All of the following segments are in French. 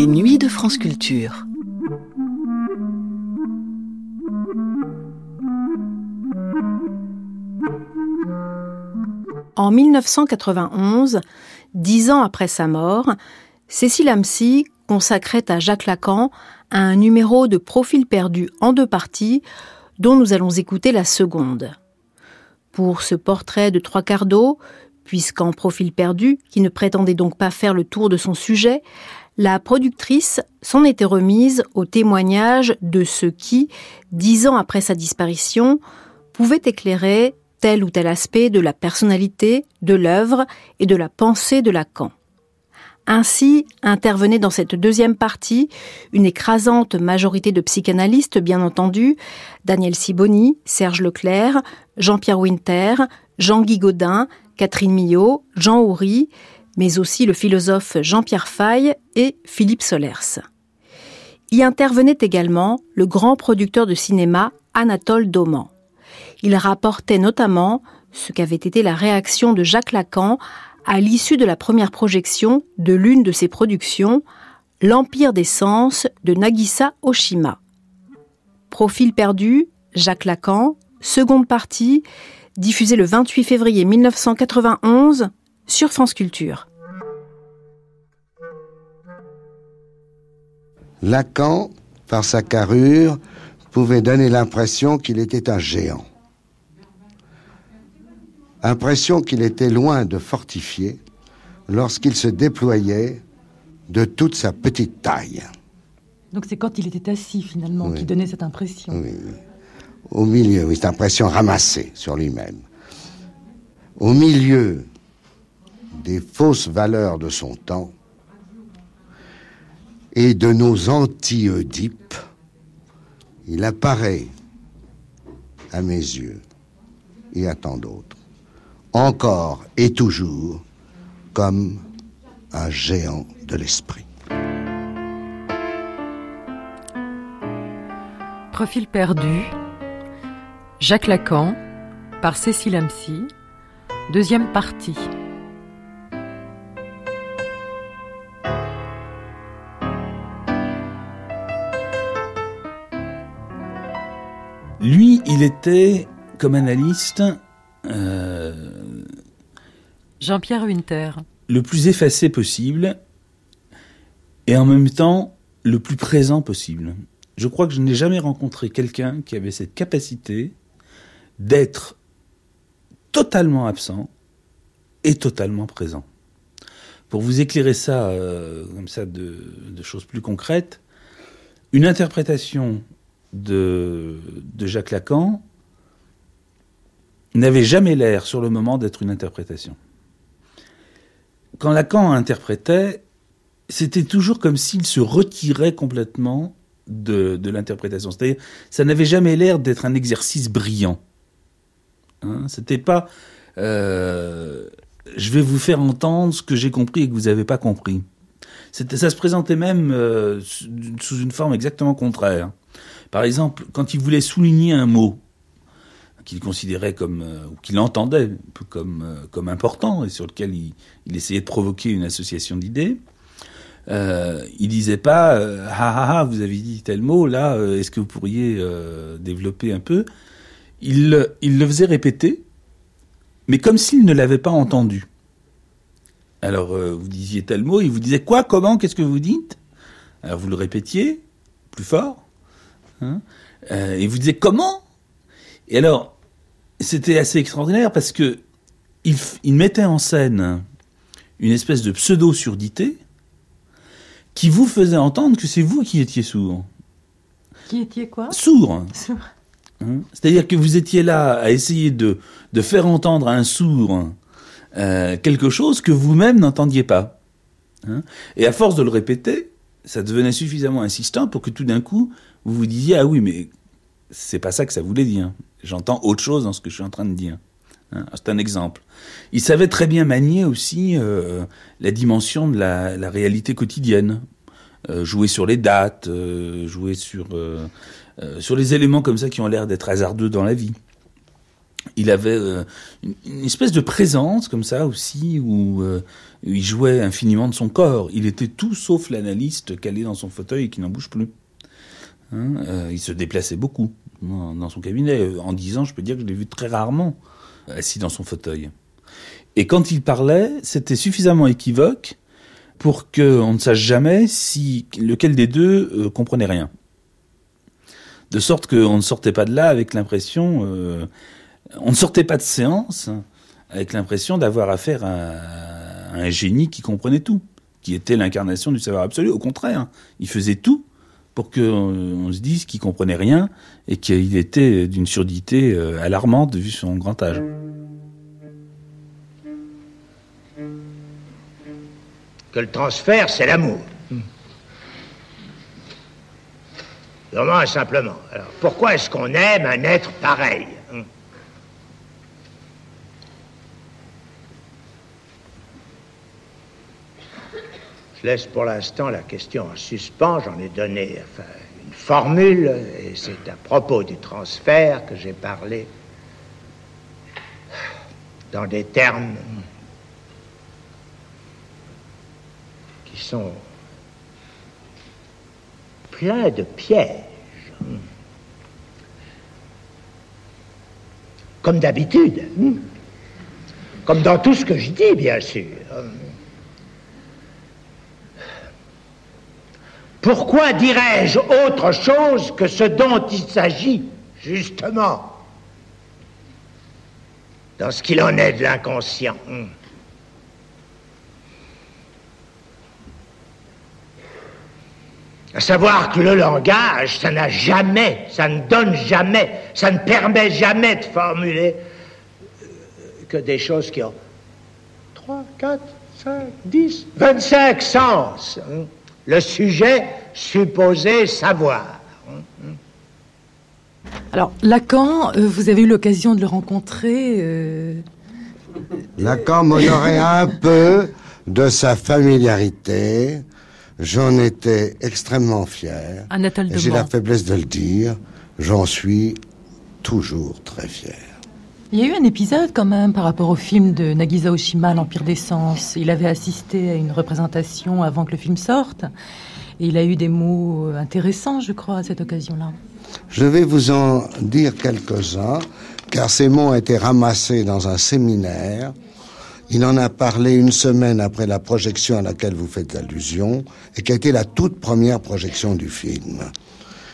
Les nuits de France Culture. En 1991, dix ans après sa mort, Cécile Amcy consacrait à Jacques Lacan un numéro de Profil perdu en deux parties, dont nous allons écouter la seconde. Pour ce portrait de trois quarts puisqu'en Profil perdu, qui ne prétendait donc pas faire le tour de son sujet, la productrice s'en était remise au témoignage de ce qui, dix ans après sa disparition, pouvait éclairer tel ou tel aspect de la personnalité, de l'œuvre et de la pensée de Lacan. Ainsi intervenait dans cette deuxième partie une écrasante majorité de psychanalystes, bien entendu, Daniel Siboni, Serge Leclerc, Jean-Pierre Winter, Jean-Guy Godin, Catherine Millot, Jean Houry, mais aussi le philosophe Jean-Pierre Faye et Philippe Solers. Y intervenait également le grand producteur de cinéma Anatole Dauman. Il rapportait notamment ce qu'avait été la réaction de Jacques Lacan à l'issue de la première projection de l'une de ses productions, L'Empire des Sens de Nagisa Oshima. Profil perdu, Jacques Lacan, seconde partie, diffusée le 28 février 1991 sur France Culture. Lacan, par sa carrure, pouvait donner l'impression qu'il était un géant. Impression qu'il était loin de fortifier lorsqu'il se déployait de toute sa petite taille. Donc c'est quand il était assis finalement Oui. qui donnait cette impression. Oui, oui. Au milieu, oui, cette impression ramassée sur lui-même. Au milieu des fausses valeurs de son temps et de nos anti-Oedipes, il apparaît à mes yeux et à tant d'autres, encore et toujours comme un géant de l'esprit. Profil perdu. Jacques Lacan par Cécile Amcy. Deuxième partie. Il était, comme analyste, euh, Jean-Pierre Winter. le plus effacé possible et en même temps le plus présent possible. Je crois que je n'ai jamais rencontré quelqu'un qui avait cette capacité d'être totalement absent et totalement présent. Pour vous éclairer ça, euh, comme ça, de, de choses plus concrètes, une interprétation de, de Jacques Lacan n'avait jamais l'air sur le moment d'être une interprétation quand Lacan interprétait, c'était toujours comme s'il se retirait complètement de, de l'interprétation. C'est-à-dire, ça n'avait jamais l'air d'être un exercice brillant. Hein, C'était pas, euh, je vais vous faire entendre ce que j'ai compris et que vous n'avez pas compris. Ça se présentait même euh, sous une forme exactement contraire. Par exemple, quand il voulait souligner un mot, qu'il considérait comme euh, ou qu'il entendait comme euh, comme important et sur lequel il, essayait de provoquer une association d'idées. Euh, il disait pas euh, ah ah ah vous avez dit tel mot là est-ce que vous pourriez développer un peu? Il le- il le faisait répéter mais comme s'il ne l'avait pas entendu alors vous disiez tel mot il vous disait quoi comment qu'est-ce que vous dites? Alors vous le répétiez plus fort hein, euh, et vous disiez comment? Et alors, c'était assez extraordinaire parce que il, mettait en scène une espèce de pseudo-surdité qui vous faisait entendre que c'est vous qui étiez sourd. Qui étiez quoi? Sourd hein. C'est-à-dire que vous étiez là à essayer de, de faire entendre à un sourd euh, quelque chose que vous-même n'entendiez pas. hein. Et à force de le répéter, ça devenait suffisamment insistant pour que tout d'un coup, vous vous disiez Ah oui, mais c'est pas ça que ça voulait dire. J'entends autre chose dans ce que je suis en train de dire. Hein, c'est un exemple. Il savait très bien manier aussi euh, la dimension de la, réalité quotidienne. Euh, jouer sur les dates, euh, jouer sur, sur les éléments comme ça qui ont l'air d'être hasardeux dans la vie. Il avait une, une espèce de présence comme ça aussi, où, il jouait infiniment de son corps. Il était tout sauf l'analyste calé dans son fauteuil et qui n'en bouge plus. Hein, euh, il se déplaçait beaucoup dans, son cabinet. En dix ans, je peux dire que je l'ai vu très rarement assis dans son fauteuil. Et quand il parlait, c'était suffisamment équivoque pour qu'on ne sache jamais si lequel des deux euh, comprenait rien. De sorte qu'on ne sortait pas de là avec l'impression, euh, on ne sortait pas de séance avec l'impression d'avoir affaire à un génie qui comprenait tout, qui était l'incarnation du savoir absolu. Au contraire, il faisait tout pour qu'on on se dise qu'il comprenait rien et qu'il était d'une surdité euh, alarmante vu son grand âge. que le transfert, c'est l'amour. Vraiment et simplement. Alors, pourquoi est-ce qu'on aime un être pareil hein Je laisse pour l'instant la question en suspens. J'en ai donné une formule, et c'est à propos du transfert que j'ai parlé dans des termes qui sont pleins de pièges. Comme d'habitude. Comme dans tout ce que je dis, bien sûr. Pourquoi dirais-je autre chose que ce dont il s'agit, justement? Dans ce qu'il en est de l'inconscient. hein. À savoir que le langage, ça n'a jamais, ça ne donne jamais, ça ne permet jamais de formuler euh, que des choses qui ont 3, 4, 5, 10, 25 sens. hein. Le sujet supposé savoir. Alors, Lacan, euh, vous avez eu l'occasion de le rencontrer. euh, Lacan m'honorait un peu de sa familiarité. J'en étais extrêmement fier. Anatole J'ai la faiblesse de le dire. J'en suis toujours très fier. Il y a eu un épisode quand même par rapport au film de Nagisa Oshima, L'Empire des Sens. Il avait assisté à une représentation avant que le film sorte. Et il a eu des mots euh, intéressants, je crois, à cette occasion-là. Je vais vous en dire quelques-uns, car ces mots ont été ramassés dans un séminaire. Il en a parlé une semaine après la projection à laquelle vous faites allusion, et qui a été la toute première projection du film.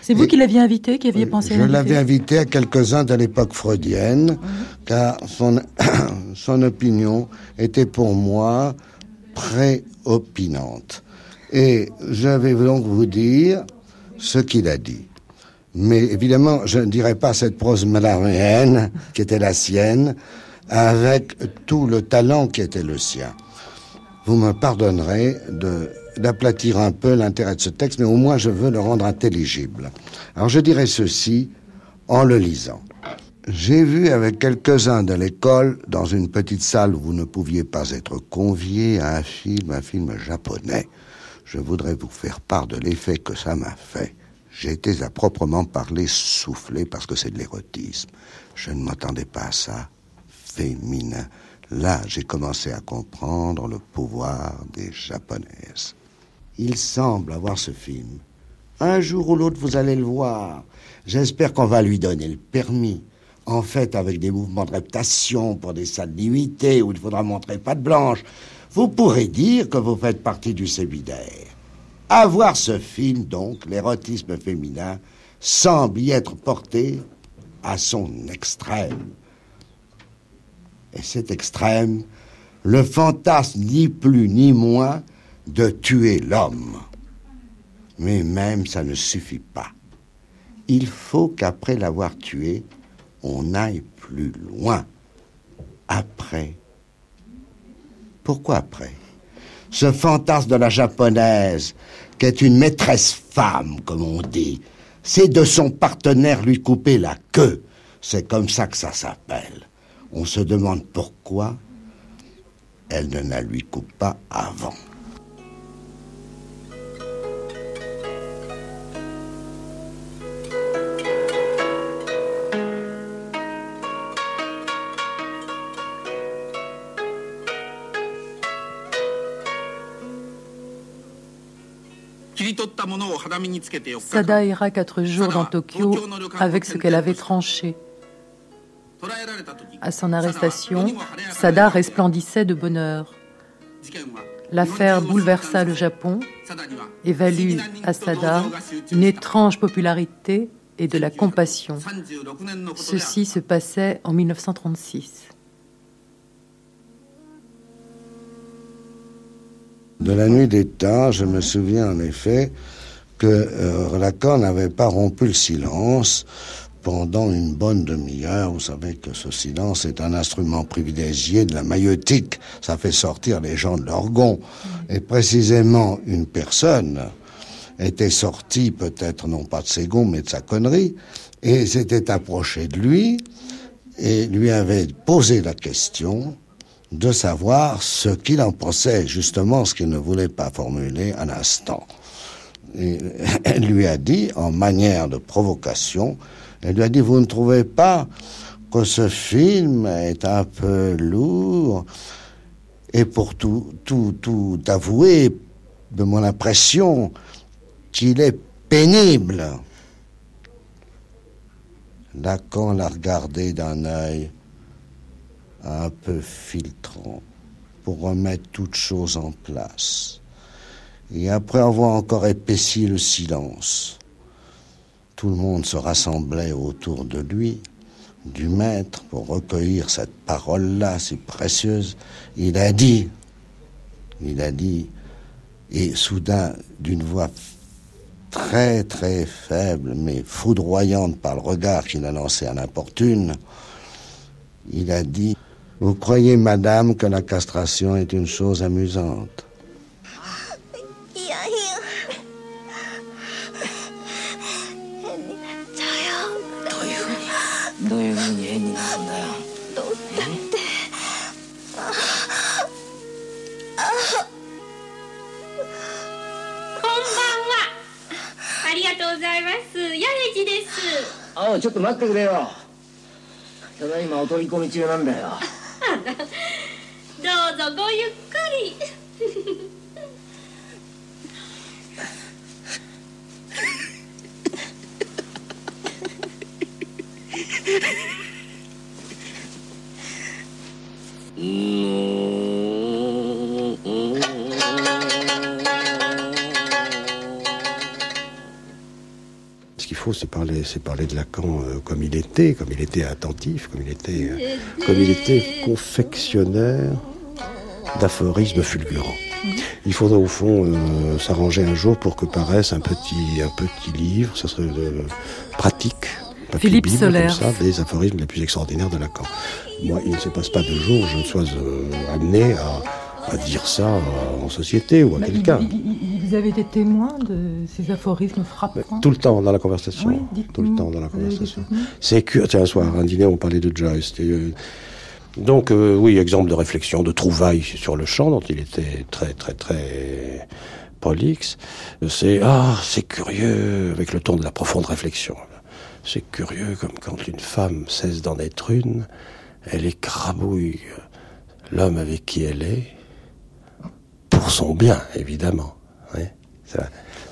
C'est vous qui l'aviez invité, qui aviez pensé à Je l'inviter l'avais invité à quelques-uns de l'époque freudienne, car son, son opinion était pour moi préopinante. Et je vais donc vous dire ce qu'il a dit. Mais évidemment, je ne dirai pas cette prose malaréenne qui était la sienne, avec tout le talent qui était le sien. Vous me pardonnerez de d'aplatir un peu l'intérêt de ce texte, mais au moins je veux le rendre intelligible. Alors je dirais ceci en le lisant. J'ai vu avec quelques-uns de l'école, dans une petite salle où vous ne pouviez pas être conviés, un film, un film japonais. Je voudrais vous faire part de l'effet que ça m'a fait. Été à proprement parler soufflé parce que c'est de l'érotisme. Je ne m'attendais pas à ça. Féminin. Là, j'ai commencé à comprendre le pouvoir des japonaises. Il semble avoir ce film. Un jour ou l'autre, vous allez le voir. J'espère qu'on va lui donner le permis. En fait, avec des mouvements de reptation pour des salles limitées où il faudra montrer patte blanche, vous pourrez dire que vous faites partie du séminaire. À voir ce film, donc, l'érotisme féminin semble y être porté à son extrême. Et cet extrême, le fantasme ni plus ni moins de tuer l'homme. Mais même ça ne suffit pas. Il faut qu'après l'avoir tué, on aille plus loin. Après. Pourquoi après? Ce fantasme de la japonaise, qui est une maîtresse femme, comme on dit, c'est de son partenaire lui couper la queue. C'est comme ça que ça s'appelle. On se demande pourquoi elle ne la lui coupe pas avant. Sada ira quatre jours dans Tokyo avec ce qu'elle avait tranché. À son arrestation, Sada resplendissait de bonheur. L'affaire bouleversa le Japon et valut à Sada une étrange popularité et de la compassion. Ceci se passait en 1936. De la nuit des temps, je me souviens en effet que euh, Lacan n'avait pas rompu le silence pendant une bonne demi-heure. Vous savez que ce silence est un instrument privilégié de la maïeutique. Ça fait sortir les gens de leur gond. Et précisément, une personne était sortie, peut-être non pas de ses gonds, mais de sa connerie, et s'était approché de lui et lui avait posé la question de savoir ce qu'il en pensait, justement ce qu'il ne voulait pas formuler à l'instant. elle lui a dit, en manière de provocation, elle lui a dit, vous ne trouvez pas que ce film est un peu lourd Et pour tout, tout, tout avouer, de mon impression, qu'il est pénible. Lacan l'a regardé d'un œil un peu filtrant pour remettre toutes choses en place. Et après avoir encore épaissi le silence, tout le monde se rassemblait autour de lui, du maître, pour recueillir cette parole-là si précieuse. Il a dit, il a dit, et soudain, d'une voix très très faible, mais foudroyante par le regard qu'il a lancé à l'importune, il a dit vous croyez, madame, que la castration est une chose amusante? ちょっと待ってくれよ。ただいまお取り込み中なんだよ。どうぞごゆっくり Ce qu'il faut, c'est parler, c'est parler de Lacan euh, comme il était, comme il était attentif, comme il était, euh, comme il était confectionnaire d'aphorismes fulgurants. Il faudrait au fond euh, s'arranger un jour pour que paraisse un petit, un petit livre, ça serait pratique. Philippe Solaire. des aphorismes les plus extraordinaires de Lacan. Moi, il ne se passe pas de jour où je ne sois amené à, à, dire ça en société ou à quelqu'un. Vous avez été témoin de ces aphorismes frappants Tout le temps dans la conversation. Oui, tout le temps dans la conversation. C'est que, tiens, un soir, un dîner, on parlait de Joyce. Euh, donc, euh, oui, exemple de réflexion, de trouvailles sur le champ, dont il était très, très, très prolixe. C'est, ah, c'est curieux, avec le ton de la profonde réflexion. C'est curieux comme quand une femme cesse d'en être une, elle écrabouille l'homme avec qui elle est, pour son bien, évidemment.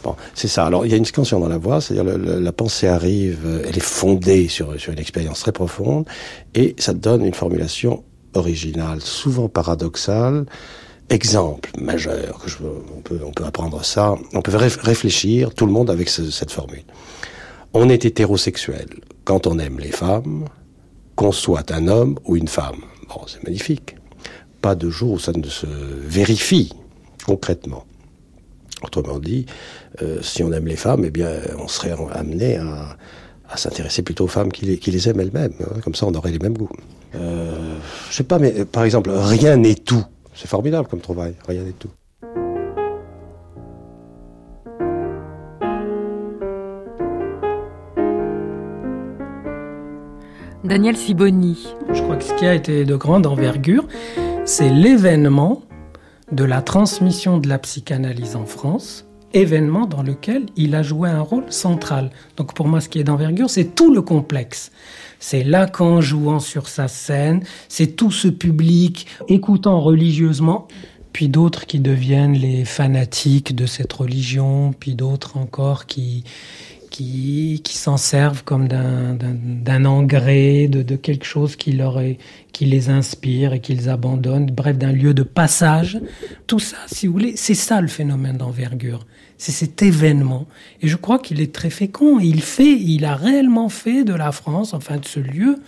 Bon, c'est ça. Alors, il y a une scansion dans la voix, c'est-à-dire la pensée arrive, elle est fondée sur, sur une expérience très profonde, et ça donne une formulation originale, souvent paradoxale. Exemple majeur, que je, on, peut, on peut apprendre ça, on peut réfléchir, tout le monde avec cette formule. On est hétérosexuel quand on aime les femmes, qu'on soit un homme ou une femme. Bon, c'est magnifique. Pas de jour où ça ne se vérifie concrètement. Autrement dit, euh, si on aime les femmes, eh bien, on serait amené à, s'intéresser plutôt aux femmes qui les, aiment elles-mêmes. Hein. Comme ça, on aurait les mêmes goûts. Euh, je sais pas, mais par exemple, rien n'est tout. C'est formidable comme trouvaille. Rien n'est tout. Daniel Siboni. Je crois que ce qui a été de grande envergure, c'est l'événement de la transmission de la psychanalyse en France, événement dans lequel il a joué un rôle central. Donc pour moi, ce qui est d'envergure, c'est tout le complexe. C'est Lacan jouant sur sa scène, c'est tout ce public écoutant religieusement puis d'autres qui deviennent les fanatiques de cette religion, puis d'autres encore qui, qui, s'en servent comme d'un engrais, de, quelque chose qui, leur est, qui les inspire et qu'ils abandonnent, bref, d'un lieu de passage. Tout ça, si vous voulez, c'est ça le phénomène d'envergure. C'est cet événement. Et je crois qu'il est très fécond. il fait, il a réellement fait de la France, enfin de ce lieu,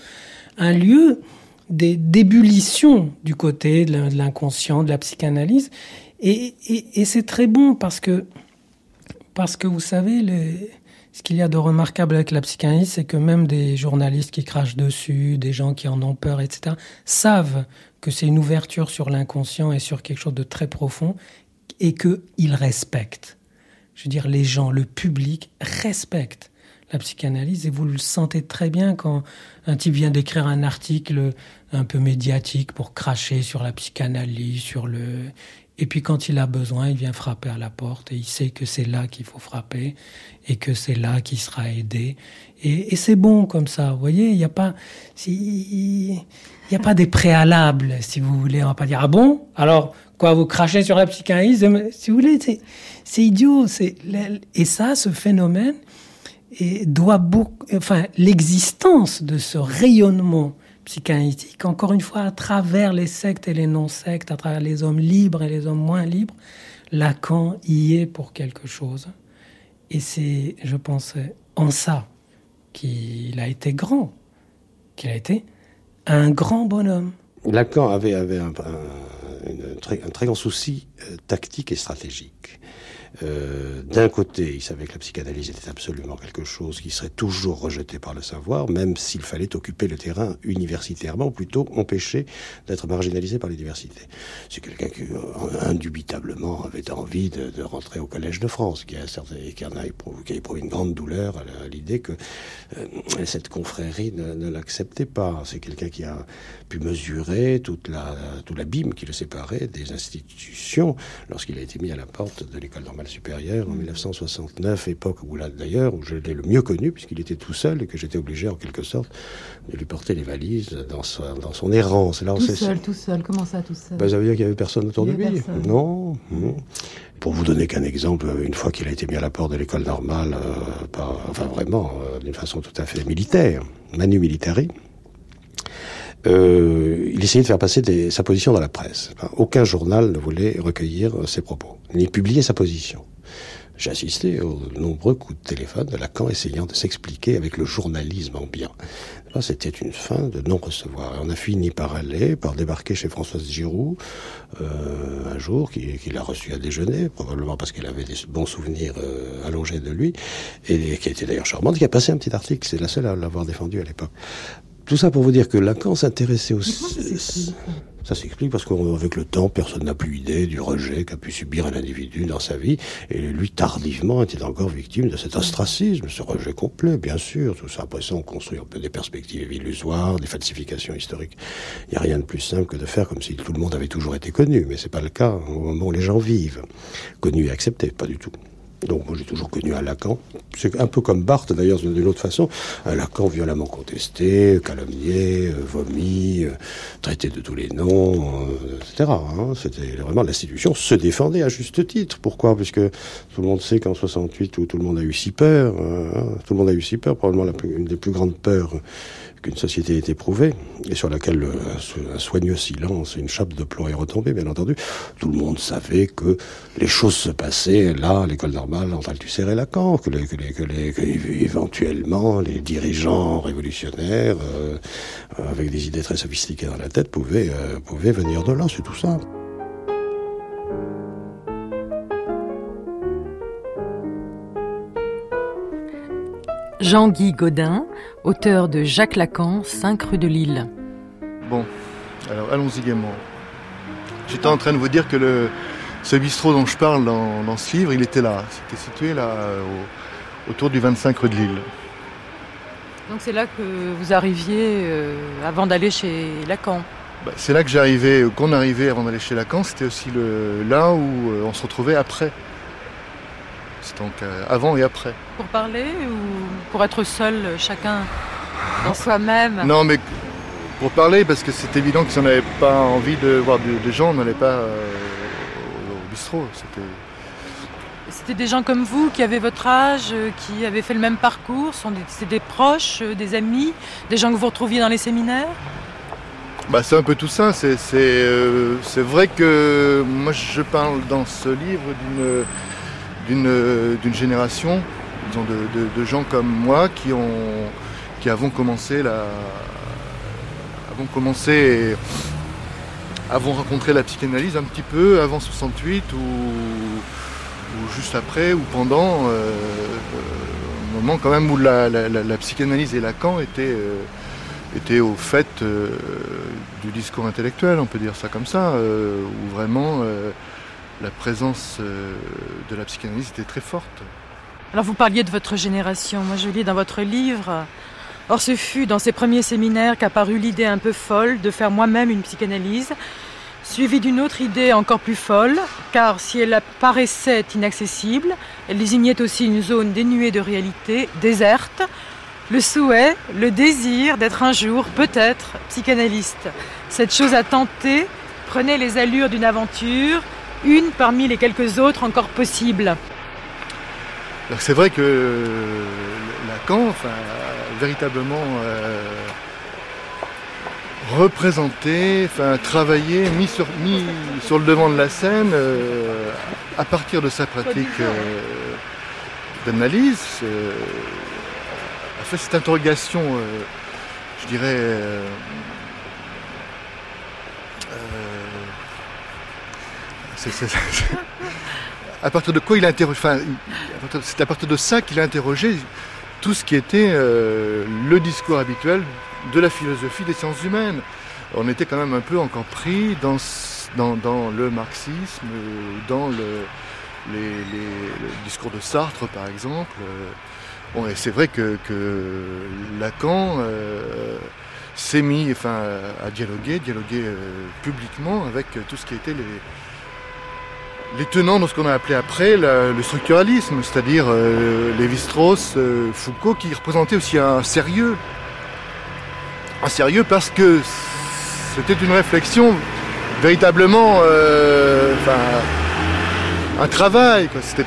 un lieu d'ébullition du côté de l'inconscient, de la psychanalyse. Et, et, et c'est très bon parce que, parce que vous savez, les, ce qu'il y a de remarquable avec la psychanalyse, c'est que même des journalistes qui crachent dessus, des gens qui en ont peur, etc., savent que c'est une ouverture sur l'inconscient et sur quelque chose de très profond et qu'ils respectent. Je veux dire, les gens, le public respecte la psychanalyse et vous le sentez très bien quand un type vient d'écrire un article un peu médiatique pour cracher sur la psychanalyse, sur le et puis quand il a besoin, il vient frapper à la porte et il sait que c'est là qu'il faut frapper et que c'est là qu'il sera aidé. Et, c'est bon comme ça, vous voyez, il n'y a pas, il n'y a pas des préalables, si vous voulez. On va pas dire ah bon, alors quoi, vous crachez sur la psychanalyse, si vous voulez, c'est idiot. Et ça, ce phénomène, doit beaucoup, enfin, l'existence de ce rayonnement psychanalytique, encore une fois, à travers les sectes et les non-sectes, à travers les hommes libres et les hommes moins libres, Lacan y est pour quelque chose. Et c'est, je pense, en ça qu'il a été grand, qu'il a été un grand bonhomme. Lacan avait, avait un, très, grand souci euh, tactique et stratégique. Euh, d'un côté, il savait que la psychanalyse était absolument quelque chose qui serait toujours rejeté par le savoir, même s'il fallait occuper le terrain universitairement, ou plutôt empêcher d'être marginalisé par l'université. C'est quelqu'un qui, euh, indubitablement, avait envie de, de, rentrer au Collège de France, qui a, certain, qui en a éprouvé, qui a éprouvé une grande douleur à l'idée que euh, cette confrérie ne, ne l'acceptait pas. C'est quelqu'un qui a pu mesurer toute la, tout l'abîme qui le séparait des institutions lorsqu'il a été mis à la porte de l'école normale supérieure en 1969, époque où là d'ailleurs où je l'ai le mieux connu puisqu'il était tout seul et que j'étais obligé en quelque sorte de lui porter les valises dans, son, dans son errance. Là, tout seul, tout seul. Comment ça, tout seul? Ben, Ça veut dire qu'il n'y avait personne autour de lui. Non. Pour vous donner qu'un exemple, une fois qu'il a été mis à la porte de l'école normale, euh, enfin vraiment, euh, d'une façon tout à fait militaire, manu militari, euh, il essayait de faire passer des, sa position dans la presse. aucun journal ne voulait recueillir ses propos, ni publier sa position. J'ai assisté aux nombreux coups de téléphone de Lacan essayant de s'expliquer avec le journalisme ambiant. C'était une fin de non-recevoir. On a fini par aller, par débarquer chez Françoise Giroud euh, un jour, qui, qui l'a reçu à déjeuner, probablement parce qu'elle avait des bons souvenirs euh, allongés de lui, et qui était d'ailleurs charmante, qui a passé un petit article. C'est la seule à l'avoir défendu à l'époque. Tout ça pour vous dire que Lacan s'intéressait aussi. Ça s'explique? Parce qu'avec le temps, personne n'a plus idée du rejet qu'a pu subir un individu dans sa vie. Et lui, tardivement, était encore victime de cet ostracisme, ce rejet complet, bien sûr. Tout ça, après ça, on construit un peu des perspectives illusoires, des falsifications historiques. Il n'y a rien de plus simple que de faire comme si tout le monde avait toujours été connu. Mais c'est pas le cas au moment où les gens vivent. Connu et accepté, pas du tout. Donc moi j'ai toujours connu un Lacan. C'est un peu comme Barthes d'ailleurs d'une autre façon. Un Lacan violemment contesté, calomnié, euh, vomi, euh, traité de tous les noms, euh, etc. Hein. C'était vraiment l'institution se défendait à juste titre. Pourquoi? Puisque tout le monde sait qu'en 68 où tout le monde a eu si peur, hein, tout le monde a eu si peur, probablement une des plus grandes peurs qu'une société est éprouvée et sur laquelle un soigneux silence, une chape de plomb est retombée, bien entendu. Tout le monde savait que les choses se passaient là, à l'école normale, en Althusser et Lacan, que, les, que, les, les, éventuellement les dirigeants révolutionnaires, euh, avec des idées très sophistiquées dans la tête, pouvaient, euh, pouvaient venir de là, c'est tout ça. Jean-Guy Godin, auteur de Jacques Lacan, 5 rue de Lille. Bon, alors allons-y gaiement. J'étais en train de vous dire que le, ce bistrot dont je parle dans, dans ce livre, il était là. C'était situé là, au, autour du 25 rue de Lille. Donc c'est là que vous arriviez euh, avant d'aller chez Lacan bah, C'est là que j'arrivais, qu'on arrivait avant d'aller chez Lacan. C'était aussi le, là où euh, on se retrouvait après donc euh, avant et après. Pour parler ou pour être seul, chacun dans soi-même? Non, mais pour parler, parce que c'est évident que si on n'avait pas envie de voir des gens, on n'allait pas euh, bistrot. C'était c'était des gens comme vous qui avaient votre âge, euh, qui avaient fait le même parcours? C'est des proches, euh, des amis, des gens que vous retrouviez dans les séminaires? Bah, C'est un peu tout ça. C'est euh, vrai que moi je parle dans ce livre d'une génération de, de, gens comme moi qui, ont, qui avons commencé la, avons commencé avons rencontré la psychanalyse un petit peu avant 68 ou ou juste après ou pendant, euh, un moment quand même où la, psychanalyse et Lacan étaient, euh, au fait euh, du discours intellectuel, on peut dire ça comme ça, où vraiment la présence de la psychanalyse était très forte. Alors vous parliez de votre génération, moi je lis dans votre livre, Or ce fut dans ces premiers séminaires qu'apparut l'idée un peu folle de faire moi-même une psychanalyse suivie d'une autre idée encore plus folle, car si elle paraissait inaccessible, elle désignait aussi une zone dénuée de réalité, déserte, le souhait, le désir d'être un jour, peut-être, psychanalyste. Cette chose à tenter prenait les allures d'une aventure, une parmi les quelques autres encore possibles. C'est vrai que Lacan, enfin, véritablement euh, représenté, enfin travaillé, mis sur, mis sur le devant de la scène euh, à partir de sa pratique euh, d'analyse, euh, a fait cette interrogation, je dirais, à partir de quoi il a enfin, c'est à partir de ça qu'il a interrogé tout ce qui était le discours habituel de la philosophie des sciences humaines. On était quand même un peu encore pris dans, dans, le marxisme, dans le, discours de Sartre par exemple. Bon, et c'est vrai que, Lacan euh, s'est mis enfin, à dialoguer, dialoguer euh, publiquement avec tout ce qui était les, les tenants de ce qu'on a appelé après le structuralisme, c'est-à-dire euh, Lévi-Strauss, Foucault, qui représentaient aussi un sérieux en sérieux parce que c'était une réflexion véritablement euh, un travail. C'était,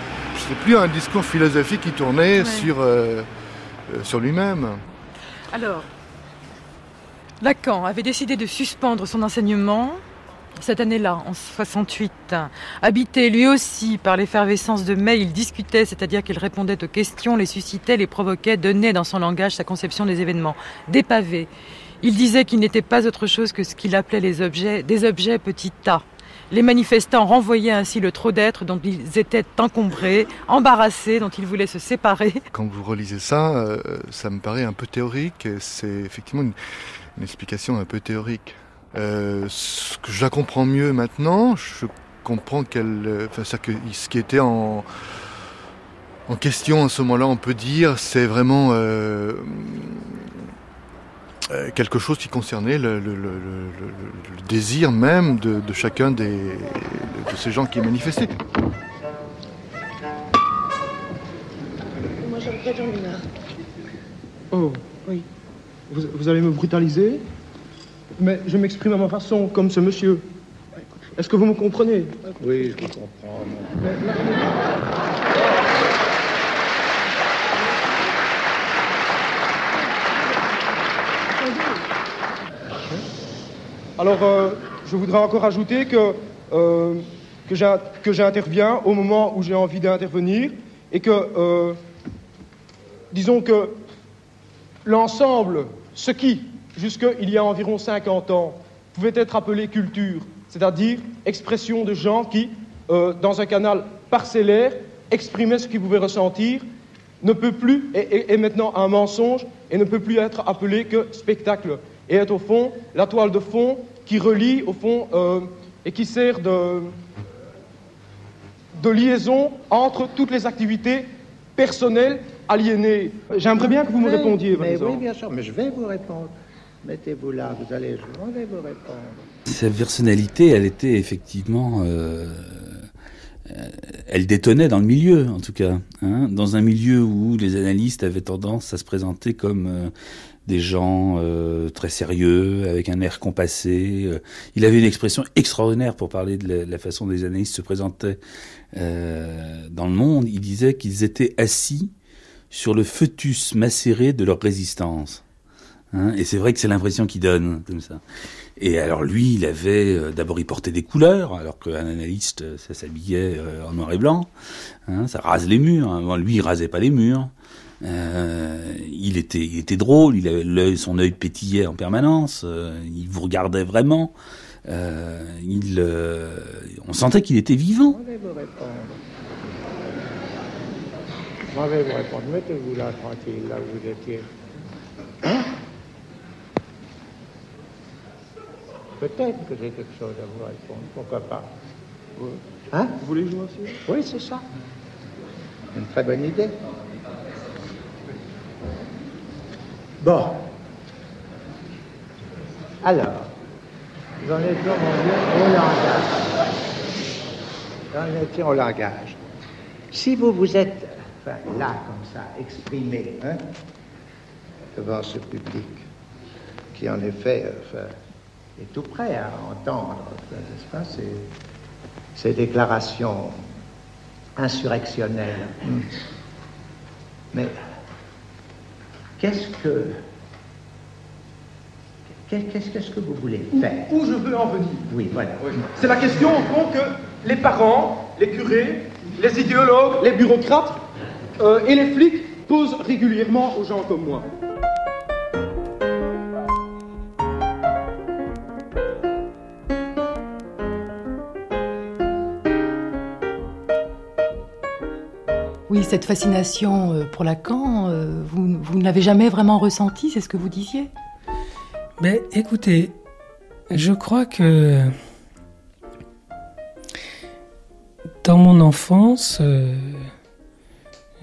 plus un discours philosophique qui tournait sur, euh, euh, sur lui-même. Alors, Lacan avait décidé de suspendre son enseignement cette année-là, en 68. Habité lui aussi par l'effervescence de mai, il discutait, c'est-à-dire qu'il répondait aux questions, les suscitait, les provoquait, donnait dans son langage sa conception des événements. Des. Il disait qu'il n'était pas autre chose que ce qu'il appelait les objets, des objets petits tas. Les manifestants renvoyaient ainsi le trop d'êtres dont ils étaient encombrés, embarrassés, dont ils voulaient se séparer. Quand vous relisez ça, euh, ça me paraît un peu théorique. C'est effectivement une, explication un peu théorique. Euh, ce que je la comprends mieux maintenant, je comprends qu'elle, enfin, que ce qui était en, en question à ce moment-là, on peut dire, c'est vraiment euh, euh, quelque chose qui concernait le, désir même de, chacun des, de ces gens qui manifestaient. Moi, Oh, oui. Vous, vous, allez me brutaliser? Mais je m'exprime à ma façon, comme ce monsieur. Est-ce que vous me comprenez? Oui, je comprends. Alors, euh, je voudrais encore ajouter que, euh, que j'interviens au moment où j'ai envie d'intervenir et que, euh, disons que l'ensemble, ce qui, jusqu'il y a environ 50 ans, pouvait être appelé culture, c'est-à-dire expression de gens qui, dans un canal parcellaire, exprimaient ce qu'ils pouvaient ressentir, ne peut plus, est maintenant un mensonge et ne peut plus être appelé que spectacle et est au fond la toile de fond qui relie au fond euh, et qui sert de, de liaison entre toutes les activités personnelles aliénées. J'aimerais bien que vous me répondiez. Mais oui, bien sûr, mais je vais vous répondre. Mettez-vous là, vous allez, je vous répondre. Sa personnalité, elle était effectivement... Euh, elle détonnait dans le milieu, en tout cas. Hein, dans un milieu où les analystes avaient tendance à se présenter comme... Euh, des gens euh, très sérieux, avec un air compassé. Euh. il avait une expression extraordinaire pour parler de la, façon dont les analystes se présentaient euh, dans le monde. Il disait qu'ils étaient assis sur le foetus macéré de leur résistance. Hein et c'est vrai que c'est l'impression qu'il donne comme ça. Et alors lui, il avait euh, d'abord il portait des couleurs, alors qu'un analyste, ça s'habillait euh, en noir et blanc, hein, ça rase les murs. Hein. lui, il rasait pas les murs. Euh, il était, il était drôle, son œil pétillait en permanence. Euh, il vous regardait vraiment. Euh, on sentait qu'il était vivant. Je vous répondre. Je vous répondre. Mettez-vous là tranquille, là où vous étiez. Hein? Peut-être que j'ai quelque chose à vous répondre, pourquoi pas. Hein Vous voulez jouer aussi? Oui, c'est ça. Une très bonne idée. Bon. Alors, j'en étais au langage. J'en étais au langage. Si vous vous êtes, enfin, là, comme ça, exprimé, hein, devant ce public, qui en effet, enfin, est tout prêt à entendre, n'est-ce pas, ces, ces, déclarations insurrectionnelles. Mais qu'est-ce que qu'est-ce que vous voulez faire? où, je veux en venir? Oui, voilà. C'est la question, au fond, que les parents, les curés, les idéologues, les bureaucrates euh, et les flics posent régulièrement aux gens comme moi. Cette fascination euh, pour Lacan, euh, vous, vous ne l'avez jamais vraiment ressenti, c'est ce que vous disiez? Mais écoutez, je crois que dans mon enfance euh,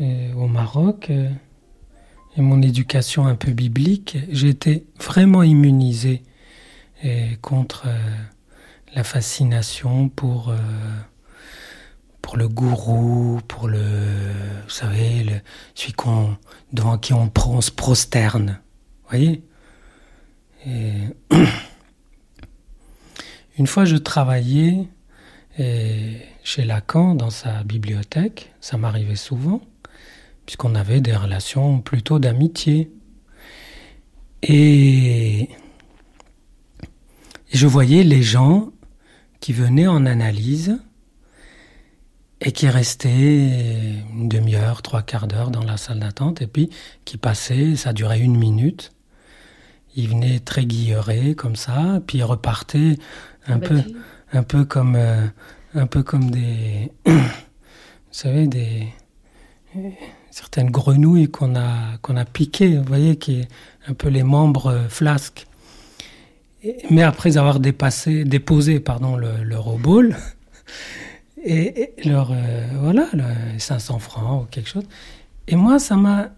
au Maroc et mon éducation un peu biblique, j'étais vraiment immunisé contre la fascination pour pour le gourou, pour le, vous savez, celui qu'on, devant qui on, se prosterne. Vous voyez? Une fois, je travaillais chez Lacan dans sa bibliothèque. Ça m'arrivait souvent, puisqu'on avait des relations plutôt d'amitié. Et je voyais les gens qui venaient en analyse et qui restait une demi-heure, trois quarts d'heure dans la salle d'attente, et puis qui passait, ça durait une minute. Il venait très guilleré comme ça, puis il repartait un peu, un peu comme, euh, un peu comme des, vous savez, des certaines grenouilles qu'on a qu'on a piquées, vous voyez, qui est un peu les membres flasques. Mais après avoir dépassé, déposé, pardon, le, le robot, et, leur, euh, voilà, 500 francs ou quelque chose. Et moi, ça m'a.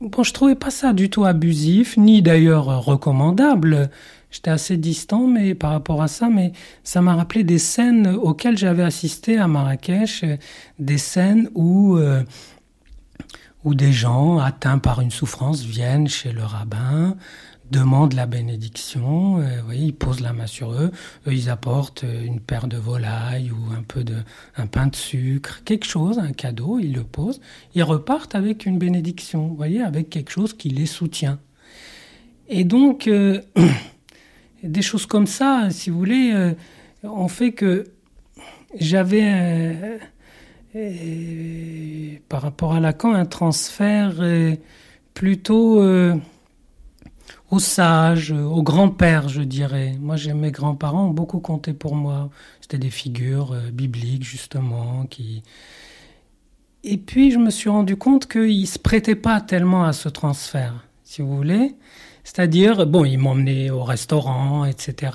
Bon, je trouvais pas ça du tout abusif, ni d'ailleurs recommandable. J'étais assez distant mais par rapport à ça, mais ça m'a rappelé des scènes auxquelles j'avais assisté à Marrakech, des scènes où, euh, où des gens atteints par une souffrance viennent chez le rabbin, demandent la bénédiction, euh, voyez, ils posent la main sur eux, eux ils apportent euh, une paire de volailles ou un peu de un pain de sucre, quelque chose, un cadeau, ils le posent, ils repartent avec une bénédiction, vous voyez, avec quelque chose qui les soutient. Et donc euh, des choses comme ça, si vous voulez, ont fait que j'avais par rapport à Lacan un transfert plutôt aux sages, aux grands-pères, je dirais. Moi, j'ai mes grands-parents ont beaucoup compté pour moi. C'était des figures euh, bibliques, justement, qui... Et puis, je me suis rendu compte qu'ils ne se prêtaient pas tellement à ce transfert, si vous voulez. C'est-à-dire, bon, ils m'emmenaient au restaurant, etc.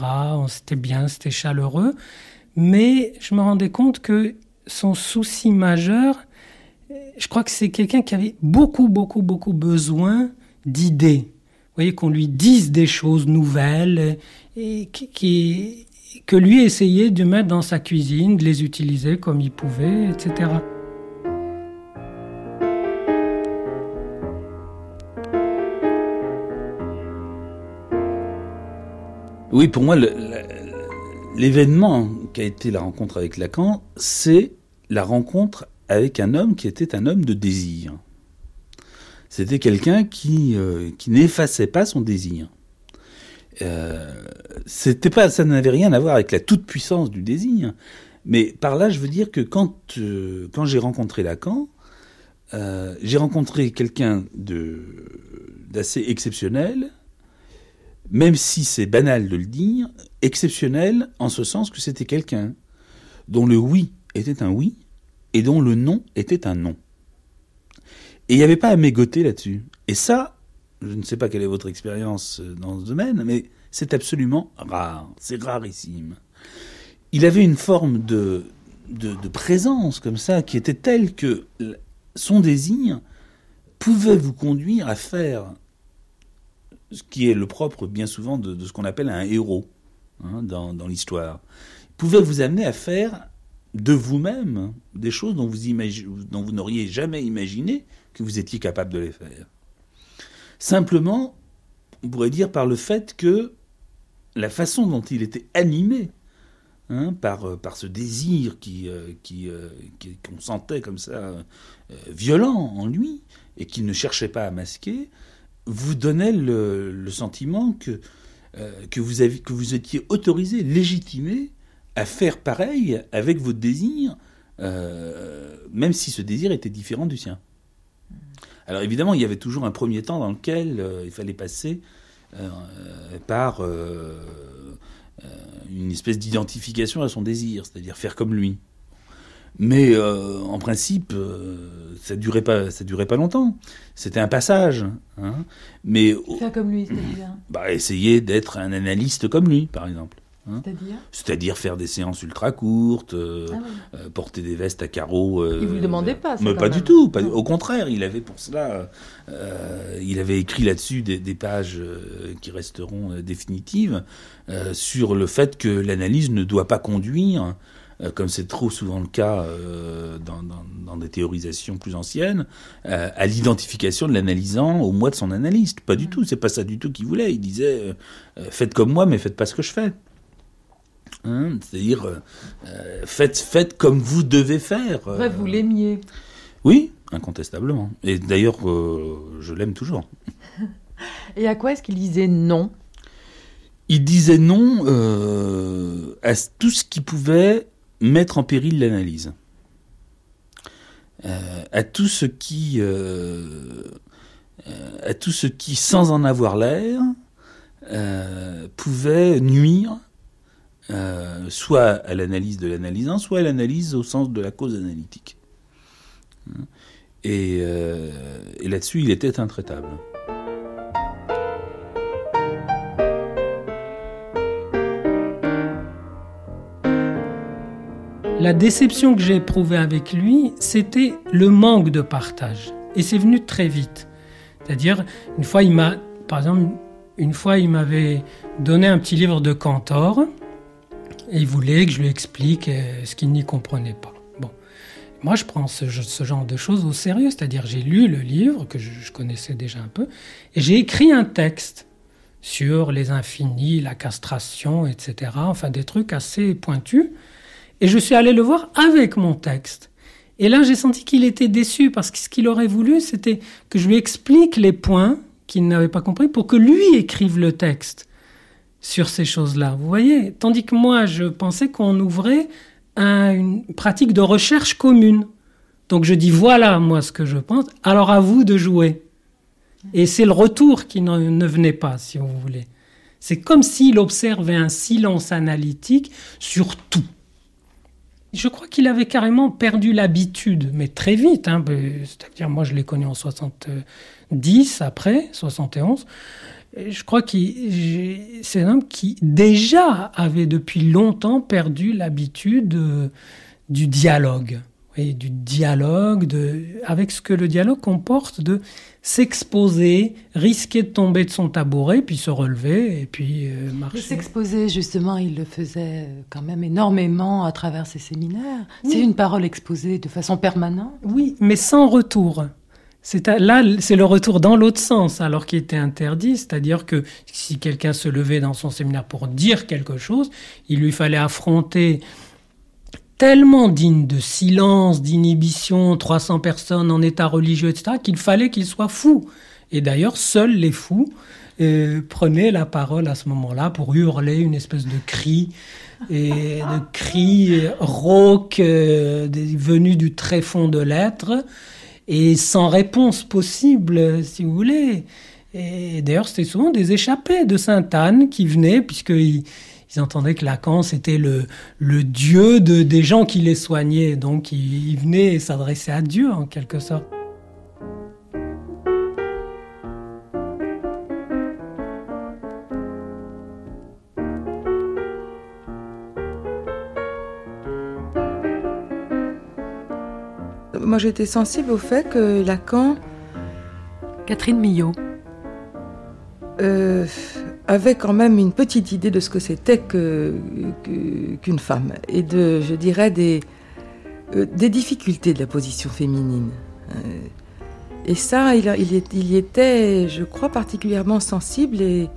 C'était bien, c'était chaleureux. Mais je me rendais compte que son souci majeur, je crois que c'est quelqu'un qui avait beaucoup, beaucoup, beaucoup besoin d'idées voyez, qu'on lui dise des choses nouvelles et que lui essayait de mettre dans sa cuisine, de les utiliser comme il pouvait, etc. Oui, pour moi, l'événement qui a été la rencontre avec Lacan, c'est la rencontre avec un homme qui était un homme de désir. C'était quelqu'un qui, euh, qui n'effaçait pas son désir. Euh, c'était pas, ça n'avait rien à voir avec la toute puissance du désir. Mais par là, je veux dire que quand, euh, j'ai rencontré Lacan, j'ai rencontré quelqu'un d'assez exceptionnel, même si c'est banal de le dire, exceptionnel en ce sens que c'était quelqu'un dont le oui était un oui et dont le non était un non. Et il n'y avait pas à mégoter là-dessus. Et ça, je ne sais pas quelle est votre expérience euh, dans ce domaine, mais c'est absolument rare, c'est rarissime. Il avait une forme de, de, présence comme ça qui était telle que son désir pouvait vous conduire à faire ce qui est le propre bien souvent de, ce qu'on appelle un héros hein, dans, l'histoire. Il pouvait vous amener à faire de vous-même des choses dont vous n'auriez jamais imaginé que vous étiez capable de les faire. Simplement, on pourrait dire par le fait que la façon dont il était animé Hein, par, euh, par ce désir qui, euh, euh, qui, qu'on sentait comme ça violent en lui et qu'il ne cherchait pas à masquer, vous donnait le, sentiment que, vous que vous étiez autorisé, légitimé à faire pareil avec votre désir, même si ce désir était différent du sien. Alors évidemment, il y avait toujours un premier temps dans lequel il fallait passer par euh, une espèce d'identification à son désir, c'est-à-dire faire comme lui. Mais euh, en principe, euh, ça durait pas, ça durait pas longtemps. C'était un passage. Hein. Mais faire comme lui, c'est-à-dire bah, essayer d'être un analyste comme lui, par exemple. Hein. C'est-à-dire faire des séances ultra courtes, ah porter des vestes à carreaux. il vous le demandait pas, ça, Mais pas du tout. au contraire, il avait pour cela, il avait écrit là-dessus des, des, pages qui resteront définitives euh, sur le fait que l'analyse ne doit pas conduire, euh, comme c'est trop souvent le cas euh, dans, dans, des théorisations plus anciennes, à l'identification de l'analysant au moi de son analyste. Pas du tout, c'est pas ça du tout qu'il voulait. Il disait faites comme moi, mais faites pas ce que je fais. Hein, C'est-à-dire faites, faites comme vous devez faire. Bref, vous l'aimiez. Oui, incontestablement. Et d'ailleurs, je l'aime toujours. Et à quoi est-ce qu'il disait non? Il disait non euh, à tout ce qui pouvait mettre en péril l'analyse, euh, à tout ce qui, euh, à tout ce qui, sans en avoir l'air, pouvait nuire soit à l'analyse de l'analysant, soit à l'analyse au sens de la cause analytique. Et, et là-dessus, il était intraitable. La déception que j'ai éprouvée avec lui, c'était le manque de partage. Et c'est venu très vite. C'est-à-dire, une fois, il m'a, par exemple, une fois, il m'avait donné un petit livre de Cantor et il voulait que je lui explique euh, ce qu'il n'y comprenait pas. Bon, moi, je prends ce, genre de choses au sérieux. C'est-à-dire, j'ai lu le livre que je connaissais déjà un peu et j'ai écrit un texte sur les infinis, la castration, etc. Enfin, des trucs assez pointus. Et je suis allé le voir avec mon texte. Et là, j'ai senti qu'il était déçu parce que ce qu'il aurait voulu, c'était que je lui explique les points qu'il n'avait pas compris pour que lui écrive le texte sur ces choses-là. Vous voyez Tandis que moi, je pensais qu'on ouvrait une pratique de recherche commune. Donc je dis voilà moi ce que je pense, alors à vous de jouer. Et c'est le retour qui ne venait pas, si vous voulez. C'est comme s'il observait un silence analytique sur tout. Je crois qu'il avait carrément perdu l'habitude, mais très vite. Hein, C'est-à-dire, moi, je l'ai connu en 70, après, 71. Je crois que c'est un homme qui déjà avait depuis longtemps perdu l'habitude euh, du dialogue et du dialogue, de, avec ce que le dialogue comporte de s'exposer, risquer de tomber de son tabouret, puis se relever et puis euh, marcher. S'exposer, justement, il le faisait quand même énormément à travers ses séminaires. C'est une parole exposée de façon permanente. Oui, mais sans retour. Là, c'est le retour dans l'autre sens, alors qu'il était interdit, c'est-à-dire que si quelqu'un se levait dans son séminaire pour dire quelque chose, il lui fallait affronter tellement digne de silence, d'inhibition, 300 personnes en état religieux, etc., qu'il fallait qu'il soit fou. Et d'ailleurs, seuls les fous euh, prenaient la parole à ce moment-là pour hurler une espèce de cri, et de cri rauque euh, venu du tréfonds de l'être et sans réponse possible, si vous voulez. Et d'ailleurs, c'était souvent des échappés de Sainte-Anne qui venaient, puisqu'ils ils entendaient que Lacan, c'était le, le dieu de, des gens qui les soignaient. Donc, ils, ils venaient s'adresser à Dieu, en quelque sorte. Moi j'étais sensible au fait que Lacan. Catherine Millot. Euh, avait quand même une petite idée de ce que c'était qu'une que, femme et de, je dirais, des, euh, des difficultés de la position féminine. Euh, et ça, il, il, y était, je crois, particulièrement sensible et,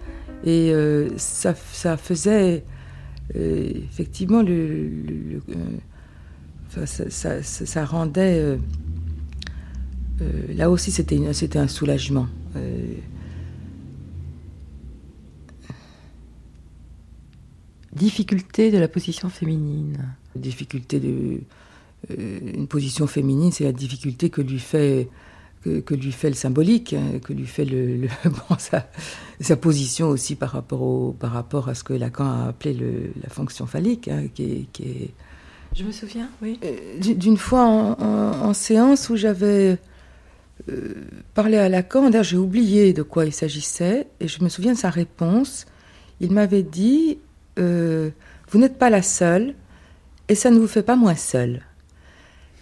et ça, ça, faisait effectivement le, le ça, ça, rendait. Euh, euh, là aussi, c'était, c'était un soulagement. Euh, difficulté de la position féminine. Difficulté de. une position féminine, c'est la difficulté que lui fait. Que, lui fait le symbolique, hein, que lui fait le, sa, position aussi par rapport, au, par rapport à ce que Lacan a appelé le, la fonction phallique, hein, qui qui est je me souviens, oui. Euh, d'une fois en, séance où j'avais euh, parlé à Lacan, d'ailleurs j'ai oublié de quoi il s'agissait, et je me souviens de sa réponse. Il m'avait dit euh, Vous n'êtes pas la seule, et ça ne vous fait pas moins seule.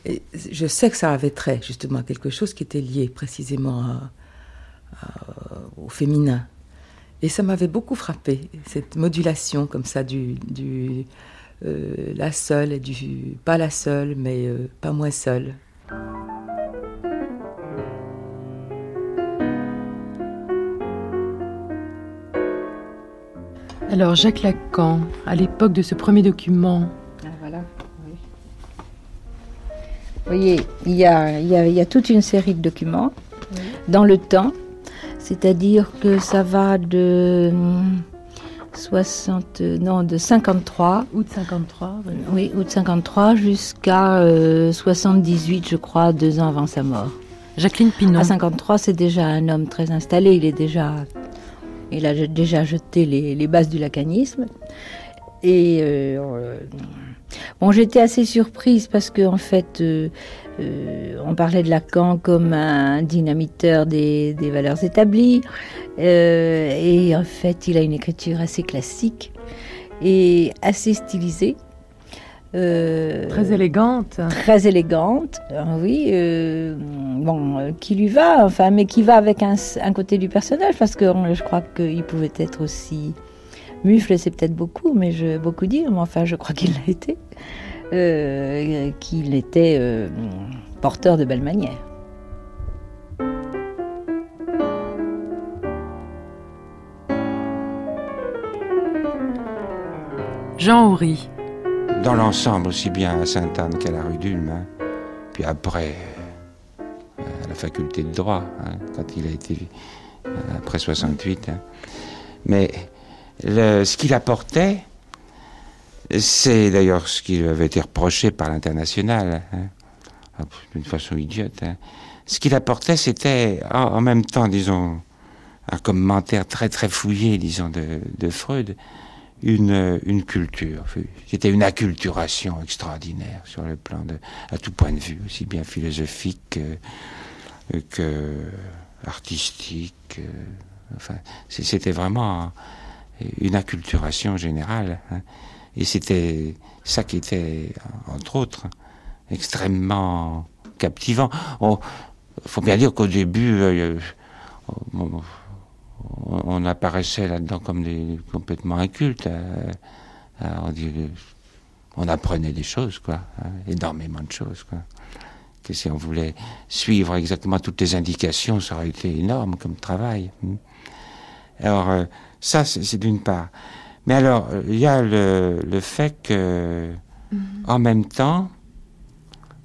Et je sais que ça avait trait justement à quelque chose qui était lié précisément au féminin. Et ça m'avait beaucoup frappé, cette modulation comme ça du, du euh, la seule, et du, pas la seule, mais euh, pas moins seule. Alors Jacques Lacan, à l'époque de ce premier document. Ah, voilà. Vous voyez, il y, a, il, y a, toute une série de documents dans le temps, c'est-à-dire que ça va de 60, non, de 53. Août 53. Oui, août 53 jusqu'à 78, euh, je crois, deux ans avant sa mort. Jacqueline Pinon. À 53, c'est déjà un homme très installé. Il est déjà, il a déjà jeté les, bases du lacanisme. Et euh, bon, j'étais assez surprise parce que en fait, euh, on parlait de Lacan comme un dynamiteur des, des valeurs établies. Euh, et en fait, il a une écriture assez classique et assez stylisée. Euh, très élégante. Très élégante, ah oui. Euh, bon, qui lui va, enfin, mais qui va avec un, côté du personnage, parce que je crois qu'il pouvait être aussi mufle, c'est peut-être beaucoup, mais je beaucoup dire, mais enfin, je crois qu'il l'a été, qu'il était porteur de belles manières. Jean Houry. Dans l'ensemble, aussi bien à Sainte-Anne qu'à la rue d'Ulm, hein. puis après euh, à la faculté de droit, hein, quand il a été euh, après 68. Hein. Mais ce qu'il apportait, c'est d'ailleurs ce qui lui avait été reproché par l'international, d'une façon idiote. Ce qu'il apportait, c'était en, même temps, disons, un commentaire très très fouillé, disons, de Freud, une, une culture. C'était une acculturation extraordinaire sur le plan de, à tout point de vue, aussi bien philosophique que, que artistique. Enfin, c'était vraiment une acculturation générale. Hein. Et c'était ça qui était, entre autres, extrêmement captivant. Il faut bien dire qu'au début, euh, on, apparaissait là-dedans comme des complètement incultes. Euh, euh, on, apprenait des choses, quoi, hein, énormément de choses, quoi, que si on voulait suivre exactement toutes les indications, ça aurait été énorme comme travail. Hmm. Alors, euh, ça, c'est d'une part. Mais alors, il y a le, le fait que, mhm. en même temps,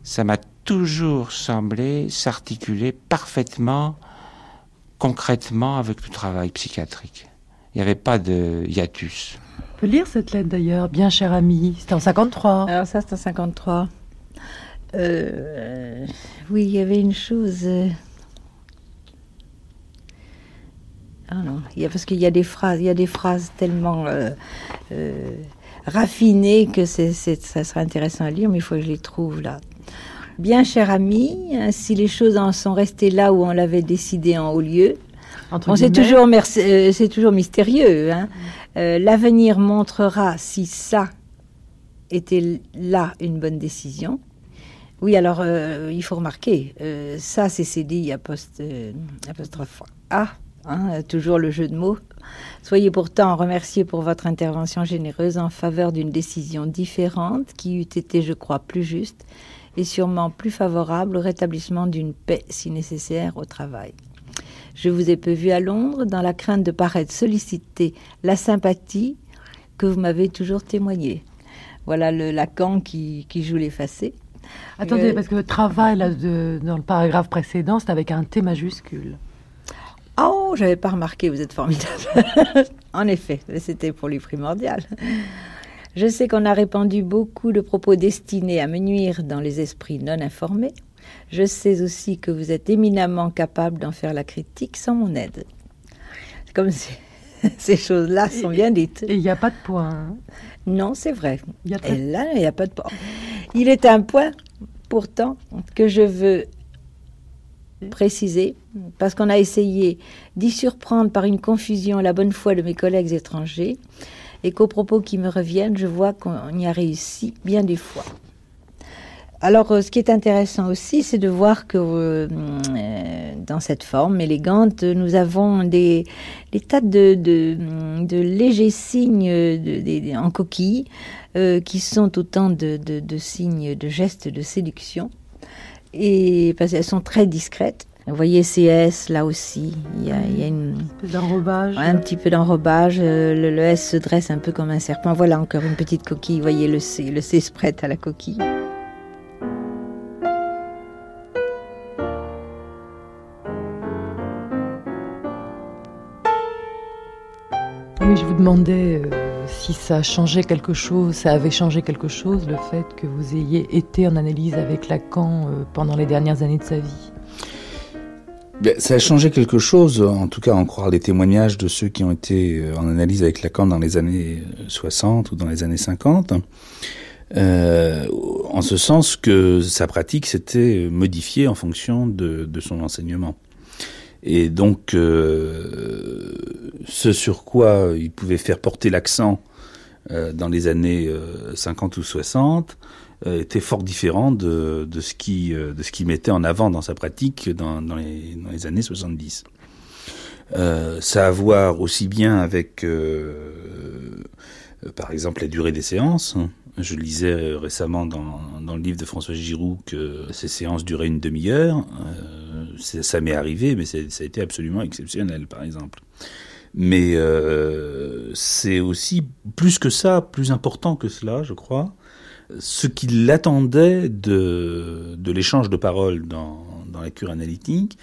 ça m'a toujours semblé s'articuler parfaitement, concrètement avec le travail psychiatrique. Il n'y avait pas de hiatus. On peut lire cette lettre d'ailleurs, bien cher ami. C'était en 53. Alors ça, c'est en 53. Euh, oui, il y avait une chose. Euh, ah non, il y a, parce qu'il y a des phrases, il y a des phrases tellement euh, raffinées que c'est, ça serait intéressant à lire, mais il faut que je les trouve là. Bien cher ami, si les choses en sont restées là où on l'avait décidé en haut lieu, c'est toujours, c'est toujours mystérieux. Hein. l'avenir montrera si ça était là une bonne décision. Oui, alors euh, il faut remarquer, euh, ça c'est CDI apost euh, apostrophe A, hein, toujours le jeu de mots. Soyez pourtant remerciés pour votre intervention généreuse en faveur d'une décision différente qui eût été, je crois, plus juste et sûrement plus favorable au rétablissement d'une paix si nécessaire au travail. Je vous ai peu vu à Londres dans la crainte de paraître solliciter la sympathie que vous m'avez toujours témoignée. Voilà le Lacan qui, qui joue l'effacé. Attendez, parce que le travail là, dans le paragraphe précédent, c'est avec un T majuscule. Oh, j'avais pas remarqué, vous êtes formidable. en effet, c'était pour lui primordial. Je sais qu'on a répandu beaucoup de propos destinés à me nuire dans les esprits non informés. Je sais aussi que vous êtes éminemment capable d'en faire la critique sans mon aide. Comme ces choses-là sont bien dites. Et il n'y a pas de point. Hein. Non, c'est vrai. Et là, il n'y a pas de point. Il est un point, pourtant, que je veux préciser, parce qu'on a essayé d'y surprendre par une confusion la bonne foi de mes collègues étrangers, et qu'aux propos qui me reviennent, je vois qu'on y a réussi bien des fois. Alors, euh, ce qui est intéressant aussi, c'est de voir que euh, dans cette forme élégante, nous avons des, tas de, légers signes en coquille euh, qui sont autant de, signes, de gestes de séduction. Et parce qu'elles sont très discrètes. Vous voyez CS là aussi, il y a, il y a une, un petit peu d'enrobage. Le, S se dresse un peu comme un serpent. Voilà encore une petite coquille. Vous voyez le C, le C se prête à la coquille. Oui, je vous demandais euh, si ça changeait quelque chose, ça avait changé quelque chose, le fait que vous ayez été en analyse avec Lacan euh, pendant les dernières années de sa vie. Ben, ça a changé quelque chose, en tout cas en croire les témoignages de ceux qui ont été euh, en analyse avec Lacan dans les années 60 ou dans les années 50. en ce sens que sa pratique s'était modifiée en fonction de, son enseignement. Et donc, euh, ce sur quoi il pouvait faire porter l'accent euh, dans les années 50 euh, ou 60 était fort différent de, de ce qu'il mettait en avant dans sa pratique dans, dans les, années 70. ça a à voir aussi bien avec, par exemple, la durée des séances. Je lisais récemment dans, dans, le livre de François Giroud que ces séances duraient une demi-heure ça m'est arrivé, mais ça a été absolument exceptionnel, par exemple. Mais euh, c'est aussi plus que ça, plus important que cela, je crois, ce qu'il attendait de, de l'échange de paroles dans, dans la cure analytique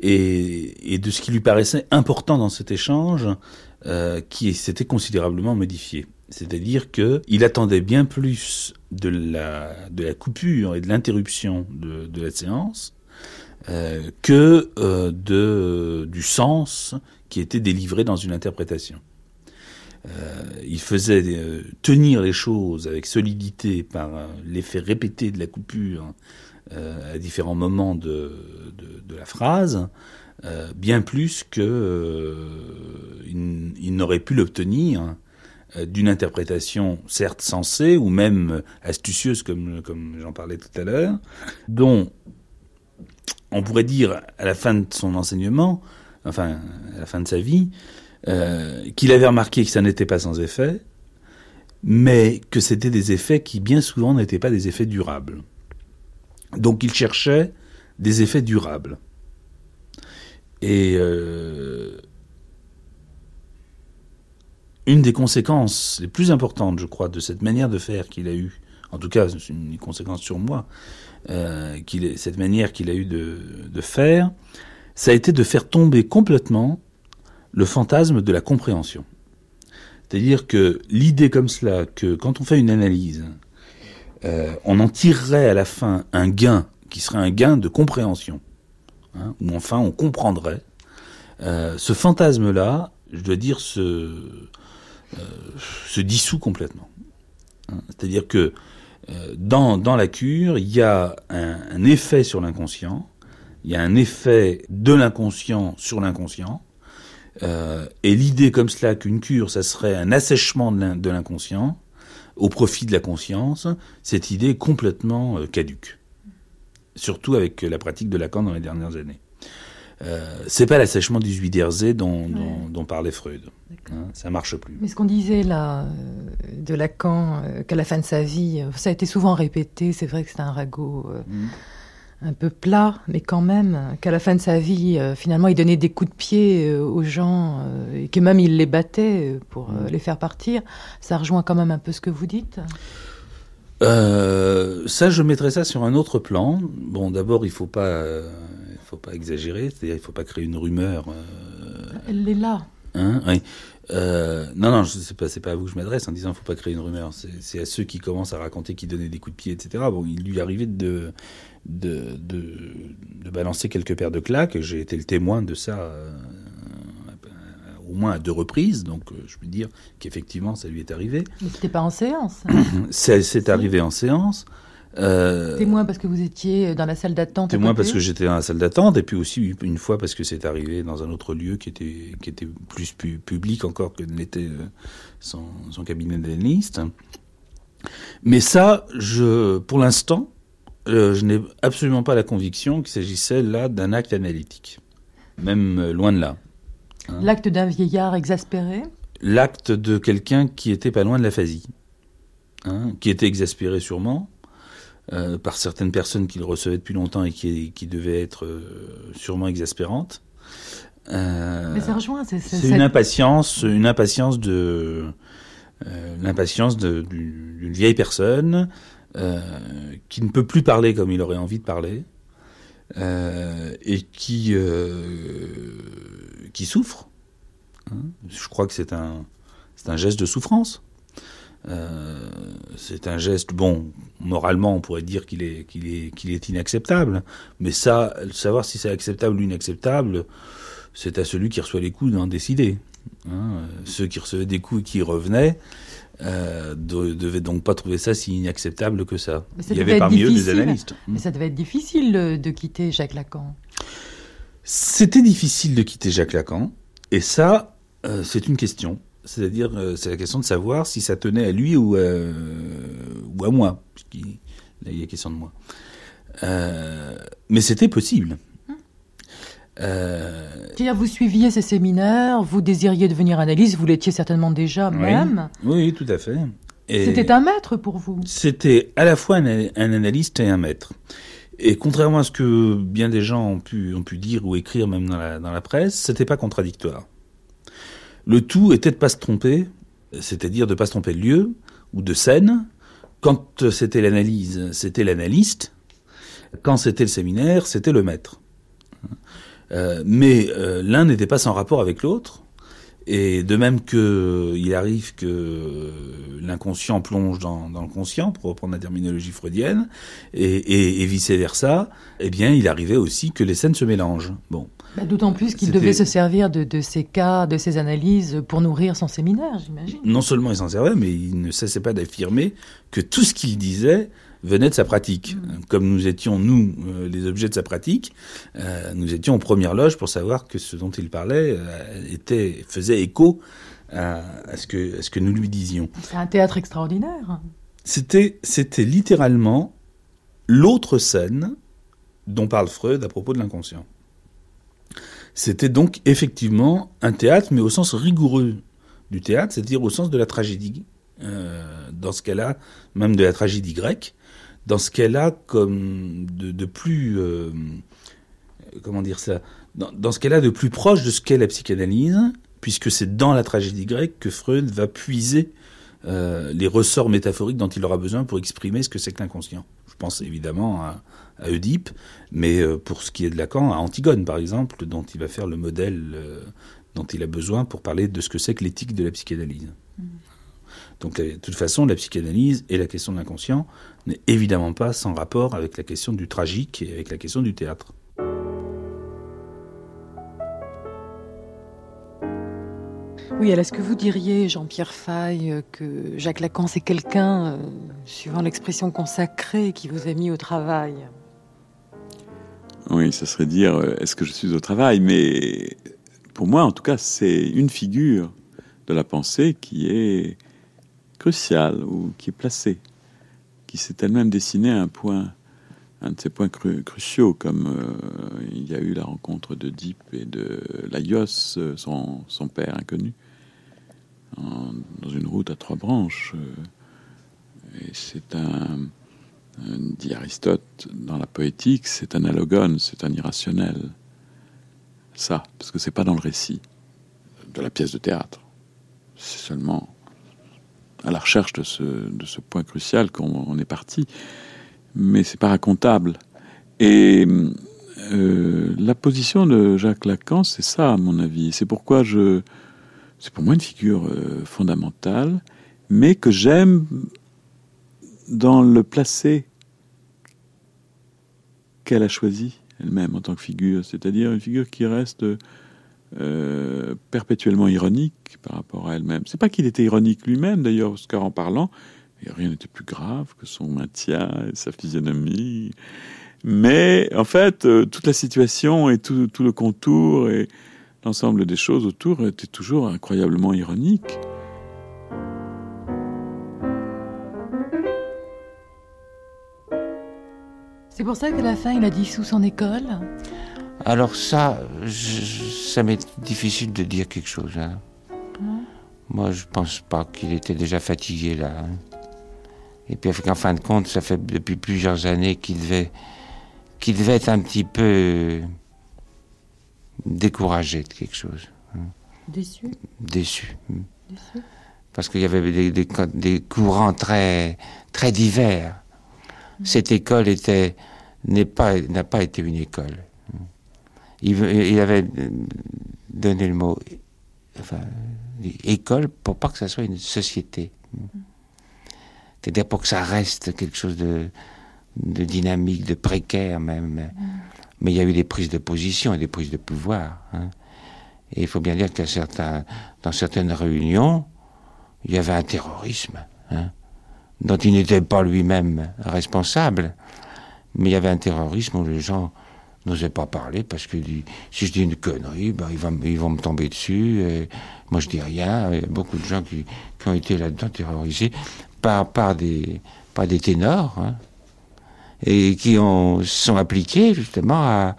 et, et, de ce qui lui paraissait important dans cet échange euh, qui s'était considérablement modifié. C'est-à-dire qu'il attendait bien plus de la, de la coupure et de l'interruption de, de la séance euh, que euh, de, du sens qui était délivré dans une interprétation. Euh, il faisait tenir les choses avec solidité par l'effet répété de la coupure à différents moments de, de, la phrase, bien plus que il, n'aurait pu l'obtenir d'une interprétation certes sensée ou même astucieuse comme, comme j'en parlais tout à l'heure, dont on pourrait dire à la fin de son enseignement, enfin à la fin de sa vie, euh, qu'il avait remarqué que ça n'était pas sans effet, mais que c'était des effets qui bien souvent n'étaient pas des effets durables. Donc il cherchait des effets durables. Et euh, une des conséquences les plus importantes, je crois, de cette manière de faire qu'il a eu, en tout cas une conséquence sur moi, euh, cette manière qu'il a eu de, faire, ça a été de faire tomber complètement le fantasme de la compréhension. C'est-à-dire que l'idée comme cela, que quand on fait une analyse, euh, on en tirerait à la fin un gain qui serait un gain de compréhension, hein, ou enfin on comprendrait, euh, ce fantasme-là, je dois dire, se, dissout complètement. Hein. C'est-à-dire que dans, dans la cure, il y a un, un effet sur l'inconscient, il y a un effet de l'inconscient sur l'inconscient, euh, et l'idée comme cela qu'une cure, ça serait un assèchement de l'inconscient au profit de la conscience, cette idée est complètement euh, caduque. Surtout avec la pratique de Lacan dans les dernières années. Euh, c'est pas l'assèchement du Zuiderzé dont, dont, dont, parlait Freud. Hein, ça marche plus. Mais ce qu'on disait là euh, de Lacan, qu'à la fin de sa vie, ça a été souvent répété, c'est vrai que c'est un ragot. Mm un peu plat, mais quand même, qu'à la fin de sa vie, euh, finalement, il donnait des coups de pied euh, aux gens euh, et que même il les battait pour mm. les faire partir. Ça rejoint quand même un peu ce que vous dites. ça, je mettrais ça sur un autre plan. Bon, d'abord, il faut pas, faut pas exagérer, c'est-à-dire il faut pas créer une rumeur. Elle est là. Hein oui. non, non, c'est pas, pas à vous que je m'adresse en disant qu'il ne faut pas créer une rumeur. C'est à ceux qui commencent à raconter qu'ils donnaient des coups de pied, etc. Bon, il lui arrivait de, de, de, balancer quelques paires de claques. J'ai été le témoin de ça euh, au moins à deux reprises, donc euh, je peux dire qu'effectivement ça lui est arrivé. Mais c'était pas en séance. c'est arrivé en séance. Euh, témoin parce que vous étiez dans la salle d'attente. Témoin parce que j'étais dans la salle d'attente et puis aussi une fois parce que c'est arrivé dans un autre lieu qui était qui était plus public encore que n'était son, son cabinet d'analyste. Mais ça, je, pour l'instant, euh, je n'ai absolument pas la conviction qu'il s'agissait là d'un acte analytique, même euh, loin de là. Hein. L'acte d'un vieillard exaspéré L'acte de quelqu'un qui était pas loin de l'aphasie, hein, qui était exaspéré sûrement euh, par certaines personnes qu'il recevait depuis longtemps et qui, qui devaient être sûrement exaspérantes. Mais ça rejoint, c'est une impatience, une impatience de l'impatience d'une vieille personne euh, qui ne peut plus parler comme il aurait envie de parler, euh, et qui, euh, qui souffre. Hein. Je crois que c'est un, c'est un geste de souffrance. C'est un geste, bon, moralement, on pourrait dire qu'il est, qu'il est, qu'il est inacceptable. Mais ça, savoir si c'est acceptable ou inacceptable, c'est à celui qui reçoit les coups d'en décider. Hein. Ceux qui recevaient des coups et qui revenaient, euh, ne devait donc pas trouver ça si inacceptable que ça. Il y avait parmi eux des analystes. Mais ça devait être difficile de quitter Jacques Lacan. C'était difficile de quitter Jacques Lacan, et ça, euh, c'est une question. C'est-à-dire, euh, c'est la question de savoir si ça tenait à lui ou à, ou à moi. Puisqu'il y a question de moi. mais c'était possible. Euh... C'est-à-dire, vous suiviez ces séminaires, vous désiriez devenir analyste, vous l'étiez certainement déjà même. Oui, tout à fait. C'était un maître pour vous C'était à la fois un, analyste et un maître. Et contrairement à ce que bien des gens ont pu, ont pu dire ou écrire même dans la, dans la presse, c'était pas contradictoire. Le tout était de pas se tromper, c'est-à-dire de pas se tromper de lieu ou de scène. Quand c'était l'analyse, c'était l'analyste. Quand c'était le séminaire, c'était le maître. Euh, mais euh, l'un n'était pas sans rapport avec l'autre. Et de même que il arrive que l'inconscient plonge dans, le conscient, pour reprendre la terminologie freudienne, et, et, et vice versa, eh bien, il arrivait aussi que les scènes se mélangent. Bon. Bah, D'autant plus qu'il devait se servir de, de, ces cas, de ces analyses pour nourrir son séminaire, j'imagine. Non seulement il s'en servait, mais il ne cessait pas d'affirmer que tout ce qu'il disait venait de sa pratique. Mm. Comme nous étions, nous, euh, les objets de sa pratique, euh, nous étions en première loge pour savoir que ce dont il parlait euh, était, faisait écho à, à, ce que, à ce que nous lui disions. C'est un théâtre extraordinaire. C'était, c'était littéralement l'autre scène dont parle Freud à propos de l'inconscient. C'était donc effectivement un théâtre, mais au sens rigoureux du théâtre, c'est-à-dire au sens de la tragédie, euh, dans ce cas-là, même de la tragédie grecque, dans ce qu'elle a comme de, plus, euh, comment dire ça, dans, ce qu'elle a de plus proche de ce qu'est la psychanalyse, puisque c'est dans la tragédie grecque que Freud va puiser euh, les ressorts métaphoriques dont il aura besoin pour exprimer ce que c'est que l'inconscient. Je pense évidemment à, à Oedipe, mais euh, pour ce qui est de Lacan, à Antigone par exemple, dont il va faire le modèle dont il a besoin pour parler de ce que c'est que l'éthique de la psychanalyse. Mmh. Donc de toute façon, la psychanalyse et la question de l'inconscient n'est évidemment pas sans rapport avec la question du tragique et avec la question du théâtre. Oui, alors est-ce que vous diriez, Jean-Pierre Faye, que Jacques Lacan, c'est quelqu'un, euh, suivant l'expression consacrée, qui vous a mis au travail? Oui, ça serait dire, euh, est-ce que je suis au travail? Mais pour moi, en tout cas, c'est une figure de la pensée qui est cruciale ou qui est placée, qui s'est elle-même dessinée à un point, un de ces points cruciaux, comme euh, il y a eu la rencontre de Deep et de Laios, euh, son, père inconnu, dans une route à trois branches. Et c'est un, dit Aristote dans la poétique, c'est un c'est un irrationnel. Ça, parce que c'est pas dans le récit de la pièce de théâtre. C'est seulement à la recherche de ce, point crucial qu'on est parti. Mais c'est pas racontable. Et euh, la position de Jacques Lacan, c'est ça, à mon avis. C'est pourquoi je. C'est pour moi une figure euh, fondamentale, mais que j'aime dans le placé qu'elle a choisi elle-même en tant que figure, c'est-à-dire une figure qui reste euh, perpétuellement ironique par rapport à elle-même. C'est pas qu'il était ironique lui-même d'ailleurs, parce qu'en parlant, rien n'était plus grave que son maintien et sa physionomie. Mais en fait, euh, toute la situation et tout le contour et l'ensemble des choses autour étaient toujours incroyablement ironiques. C'est pour ça qu'à la fin, il a dissous son école alors ça, ça m'est difficile de dire quelque chose. Hein. Moi, je pense pas qu'il était déjà fatigué là. Hein. Et puis, en fin de compte, ça fait depuis plusieurs années qu'il devait, qu'il devait être un petit peu découragé de quelque chose. Hein. Déçu? Déçu. Parce qu'il y avait des, des, courants très, très divers. Cette école était, n'est pas, n'a pas été une école il, avait donné le mot école pour pas que ça soit une société. C'est-à-dire pour que ça reste quelque chose de, dynamique, de précaire même. Mais il y a eu des prises de position et des prises de pouvoir. Hein. Et il faut bien dire que certains, dans certaines réunions, il y avait un terrorisme hein, dont il n'était pas lui-même responsable. Mais il y avait un terrorisme où les gens n'osait pas parler parce que si je dis une connerie, ben, ils, vont, ils vont me tomber dessus. Et moi, je dis rien. Il y a beaucoup de gens qui, qui ont été là-dedans terrorisés par, par, des, par des ténors hein, et qui ont, sont appliqués justement à,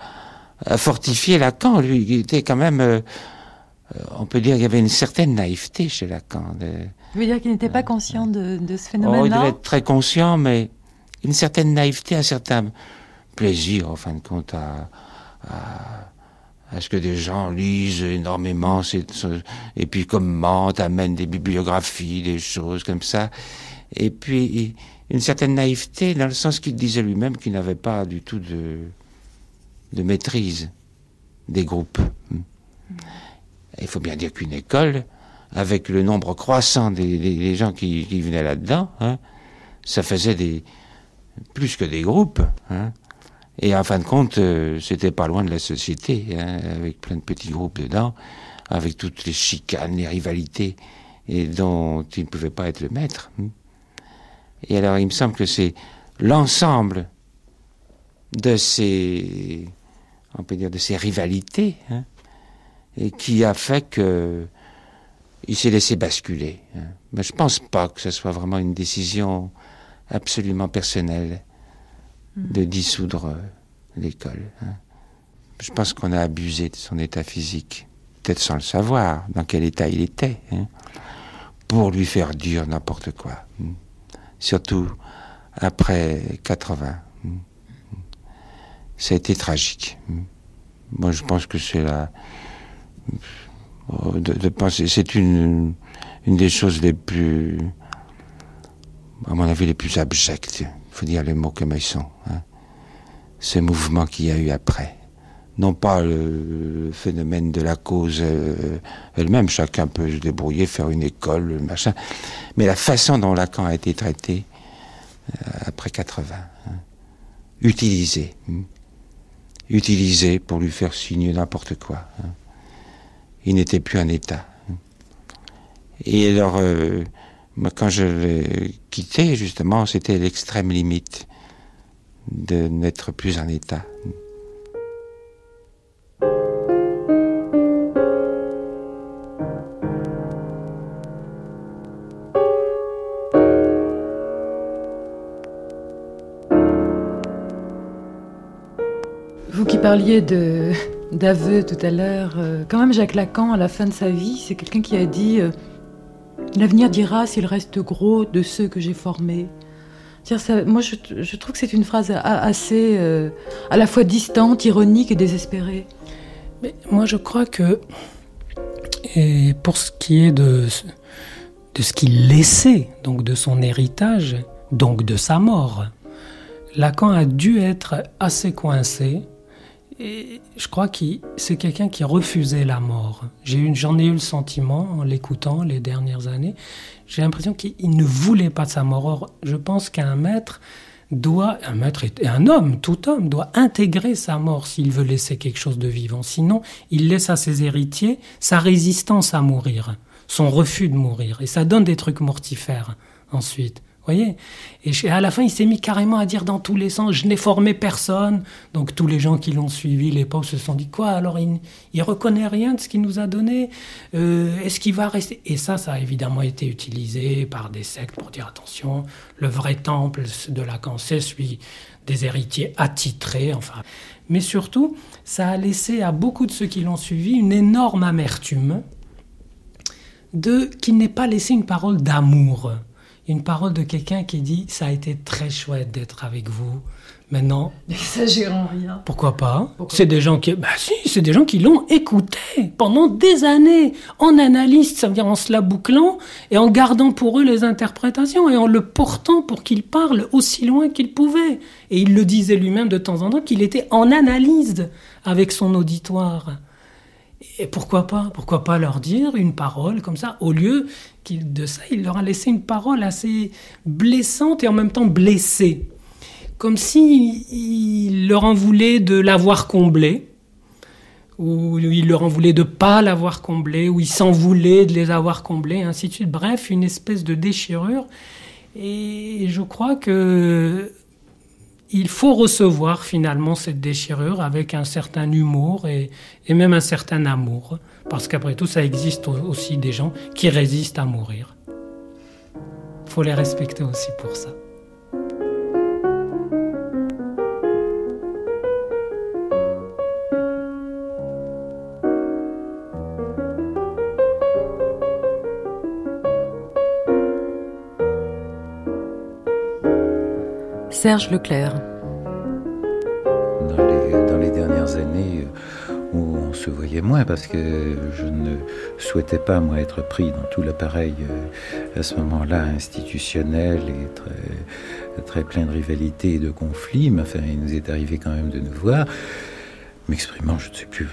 à fortifier Lacan. Lui, il était quand même. Euh, on peut dire qu'il y avait une certaine naïveté chez Lacan. De, Vous voulez dire qu'il n'était pas conscient de, de ce phénomène-là oh, Il devait être très conscient, mais une certaine naïveté, un certain plaisir, en fin de compte, à, ce que des gens lisent énormément, et puis commentent, amènent des bibliographies, des choses comme ça. Et puis, une certaine naïveté, dans le sens qu'il disait lui-même qu'il n'avait pas du tout de, de maîtrise des groupes. Il faut bien dire qu'une école, avec le nombre croissant des, gens qui, venaient là-dedans, hein, ça faisait des plus que des groupes. Hein. Et en fin de compte, euh, c'était pas loin de la société, hein, avec plein de petits groupes dedans, avec toutes les chicanes, les rivalités, et dont il ne pouvait pas être le maître. Hein. Et alors, il me semble que c'est l'ensemble de ces, on peut dire, de ces rivalités, qui a fait que il s'est laissé basculer. Mais je pense pas que ce soit vraiment une décision absolument personnelle de dissoudre euh, l'école. Hein. Je pense qu'on a abusé de son état physique, peut-être sans le savoir, dans quel état il était, hein, pour lui faire dire n'importe quoi. Hein. Surtout après 80. Ça a été tragique. Moi, je pense que c'est la. De, penser, c'est une, une des choses les plus, à mon avis, les plus abjectes. Il faut dire les mots comme ils sont. Hein. Ces mouvements qu'il y a eu après non pas le phénomène de la cause euh, elle-même, chacun peut se débrouiller, faire une école, machin, mais la façon dont Lacan a été traité euh, après 80, hein. utilisé, hein. utilisé pour lui faire signer n'importe quoi. Hein. Il n'était plus un État. Hein. Et alors, euh, quand je l'ai quitté, justement, c'était l'extrême limite de n'être plus un État. parliez de d'aveu tout à l'heure. Euh, quand même, Jacques Lacan, à la fin de sa vie, c'est quelqu'un qui a dit euh, L'avenir dira s'il reste gros de ceux que j'ai formés. Moi, je, trouve que c'est une phrase assez euh, à la fois distante, ironique et désespérée. Mais moi, je crois que, et pour ce qui est de, de ce qu'il laissait, donc de son héritage, donc de sa mort, Lacan a dû être assez coincé et je crois que c'est quelqu'un qui refusait la mort. J'en ai, eu le sentiment en l'écoutant les dernières années. J'ai l'impression qu'il ne voulait pas de sa mort. Or, je pense qu'un maître doit, un maître et un homme, tout homme, doit intégrer sa mort s'il veut laisser quelque chose de vivant. Sinon, il laisse à ses héritiers sa résistance à mourir, son refus de mourir. Et ça donne des trucs mortifères ensuite voyez Et à la fin, il s'est mis carrément à dire dans tous les sens, je n'ai formé personne. Donc tous les gens qui l'ont suivi, les pauvres, se sont dit, quoi Alors il, il reconnaît rien de ce qu'il nous a donné? Euh, Est-ce qu'il va rester? Et ça, ça a évidemment été utilisé par des sectes pour dire, attention, le vrai temple de la c'est celui des héritiers attitrés, enfin. Mais surtout, ça a laissé à beaucoup de ceux qui l'ont suivi une énorme amertume de qu'il n'ait pas laissé une parole d'amour une parole de quelqu'un qui dit ça a été très chouette d'être avec vous. Maintenant, n'exagérons rien. Pourquoi pas? C'est des gens qui, bah si, c'est des gens qui l'ont écouté pendant des années en analyse, ça veut dire en se la bouclant et en gardant pour eux les interprétations et en le portant pour qu'il parle aussi loin qu'il pouvait. Et il le disait lui-même de temps en temps qu'il était en analyse avec son auditoire. Et pourquoi pas Pourquoi pas leur dire une parole comme ça Au lieu de ça, il leur a laissé une parole assez blessante et en même temps blessée. Comme s'il il leur en voulait de l'avoir comblé, ou il leur en voulait de pas l'avoir comblé, ou il s'en voulait de les avoir comblés, ainsi de suite. Bref, une espèce de déchirure. Et je crois que il faut recevoir finalement cette déchirure avec un certain humour et, même un certain amour, parce qu'après tout, ça existe aussi des gens qui résistent à mourir. Faut les respecter aussi pour ça. Serge Leclerc. Dans les, dernières années, euh, où on se voyait moins parce que je ne souhaitais pas, moi, être pris dans tout l'appareil euh, à ce moment-là institutionnel et très, très plein de rivalités et de conflits. Mais enfin, il nous est arrivé quand même de nous voir, m'exprimant, je ne sais plus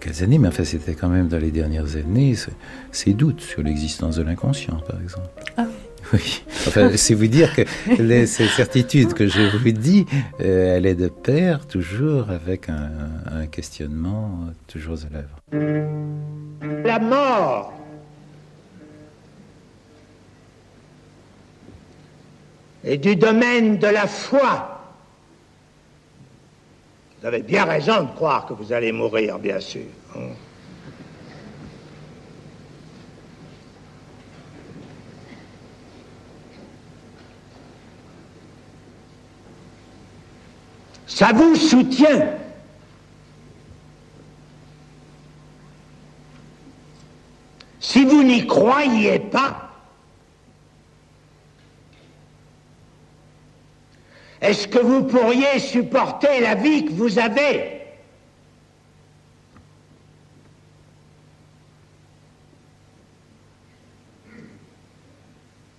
quelles années, mais enfin, c'était quand même dans les dernières années, ces doutes sur l'existence de l'inconscient, par exemple. Ah oui, enfin, c'est vous dire que les, ces certitudes que je vous dis, euh, elle est de pair toujours avec un, questionnement toujours à l'œuvre. La mort est du domaine de la foi. Vous avez bien raison de croire que vous allez mourir, bien sûr. Hein. Ça vous soutient. Si vous n'y croyez pas, Est-ce que vous pourriez supporter la vie que vous avez?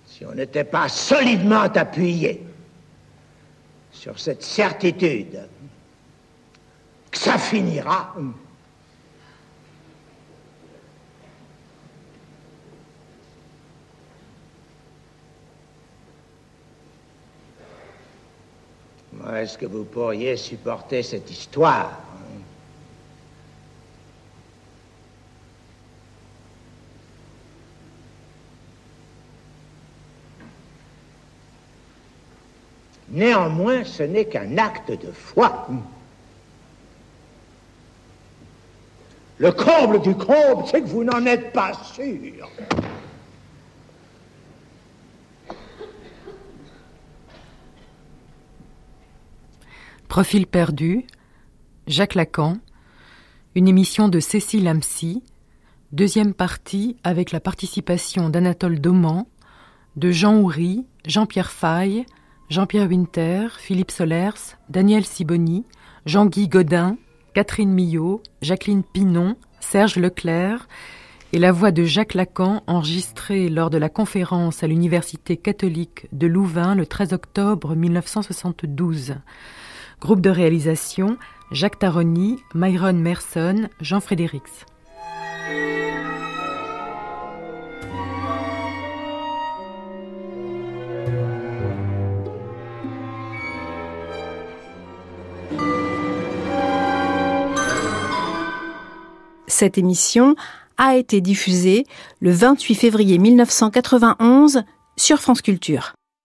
Si on n'était pas solidement appuyé sur cette certitude que ça finira, Est-ce que vous pourriez supporter cette histoire hein? Néanmoins, ce n'est qu'un acte de foi. Le comble du comble, c'est que vous n'en êtes pas sûr. Profil perdu, Jacques Lacan, une émission de Cécile Amcy, deuxième partie avec la participation d'Anatole Dauman, de Jean Houry, Jean-Pierre Faye, Jean-Pierre Winter, Philippe Solers, Daniel Siboni, Jean-Guy Godin, Catherine Millot, Jacqueline Pinon, Serge Leclerc et la voix de Jacques Lacan enregistrée lors de la conférence à l'Université catholique de Louvain le 13 octobre 1972. Groupe de réalisation Jacques Taroni, Myron Merson, Jean Frédérix. Cette émission a été diffusée le 28 février 1991 sur France Culture.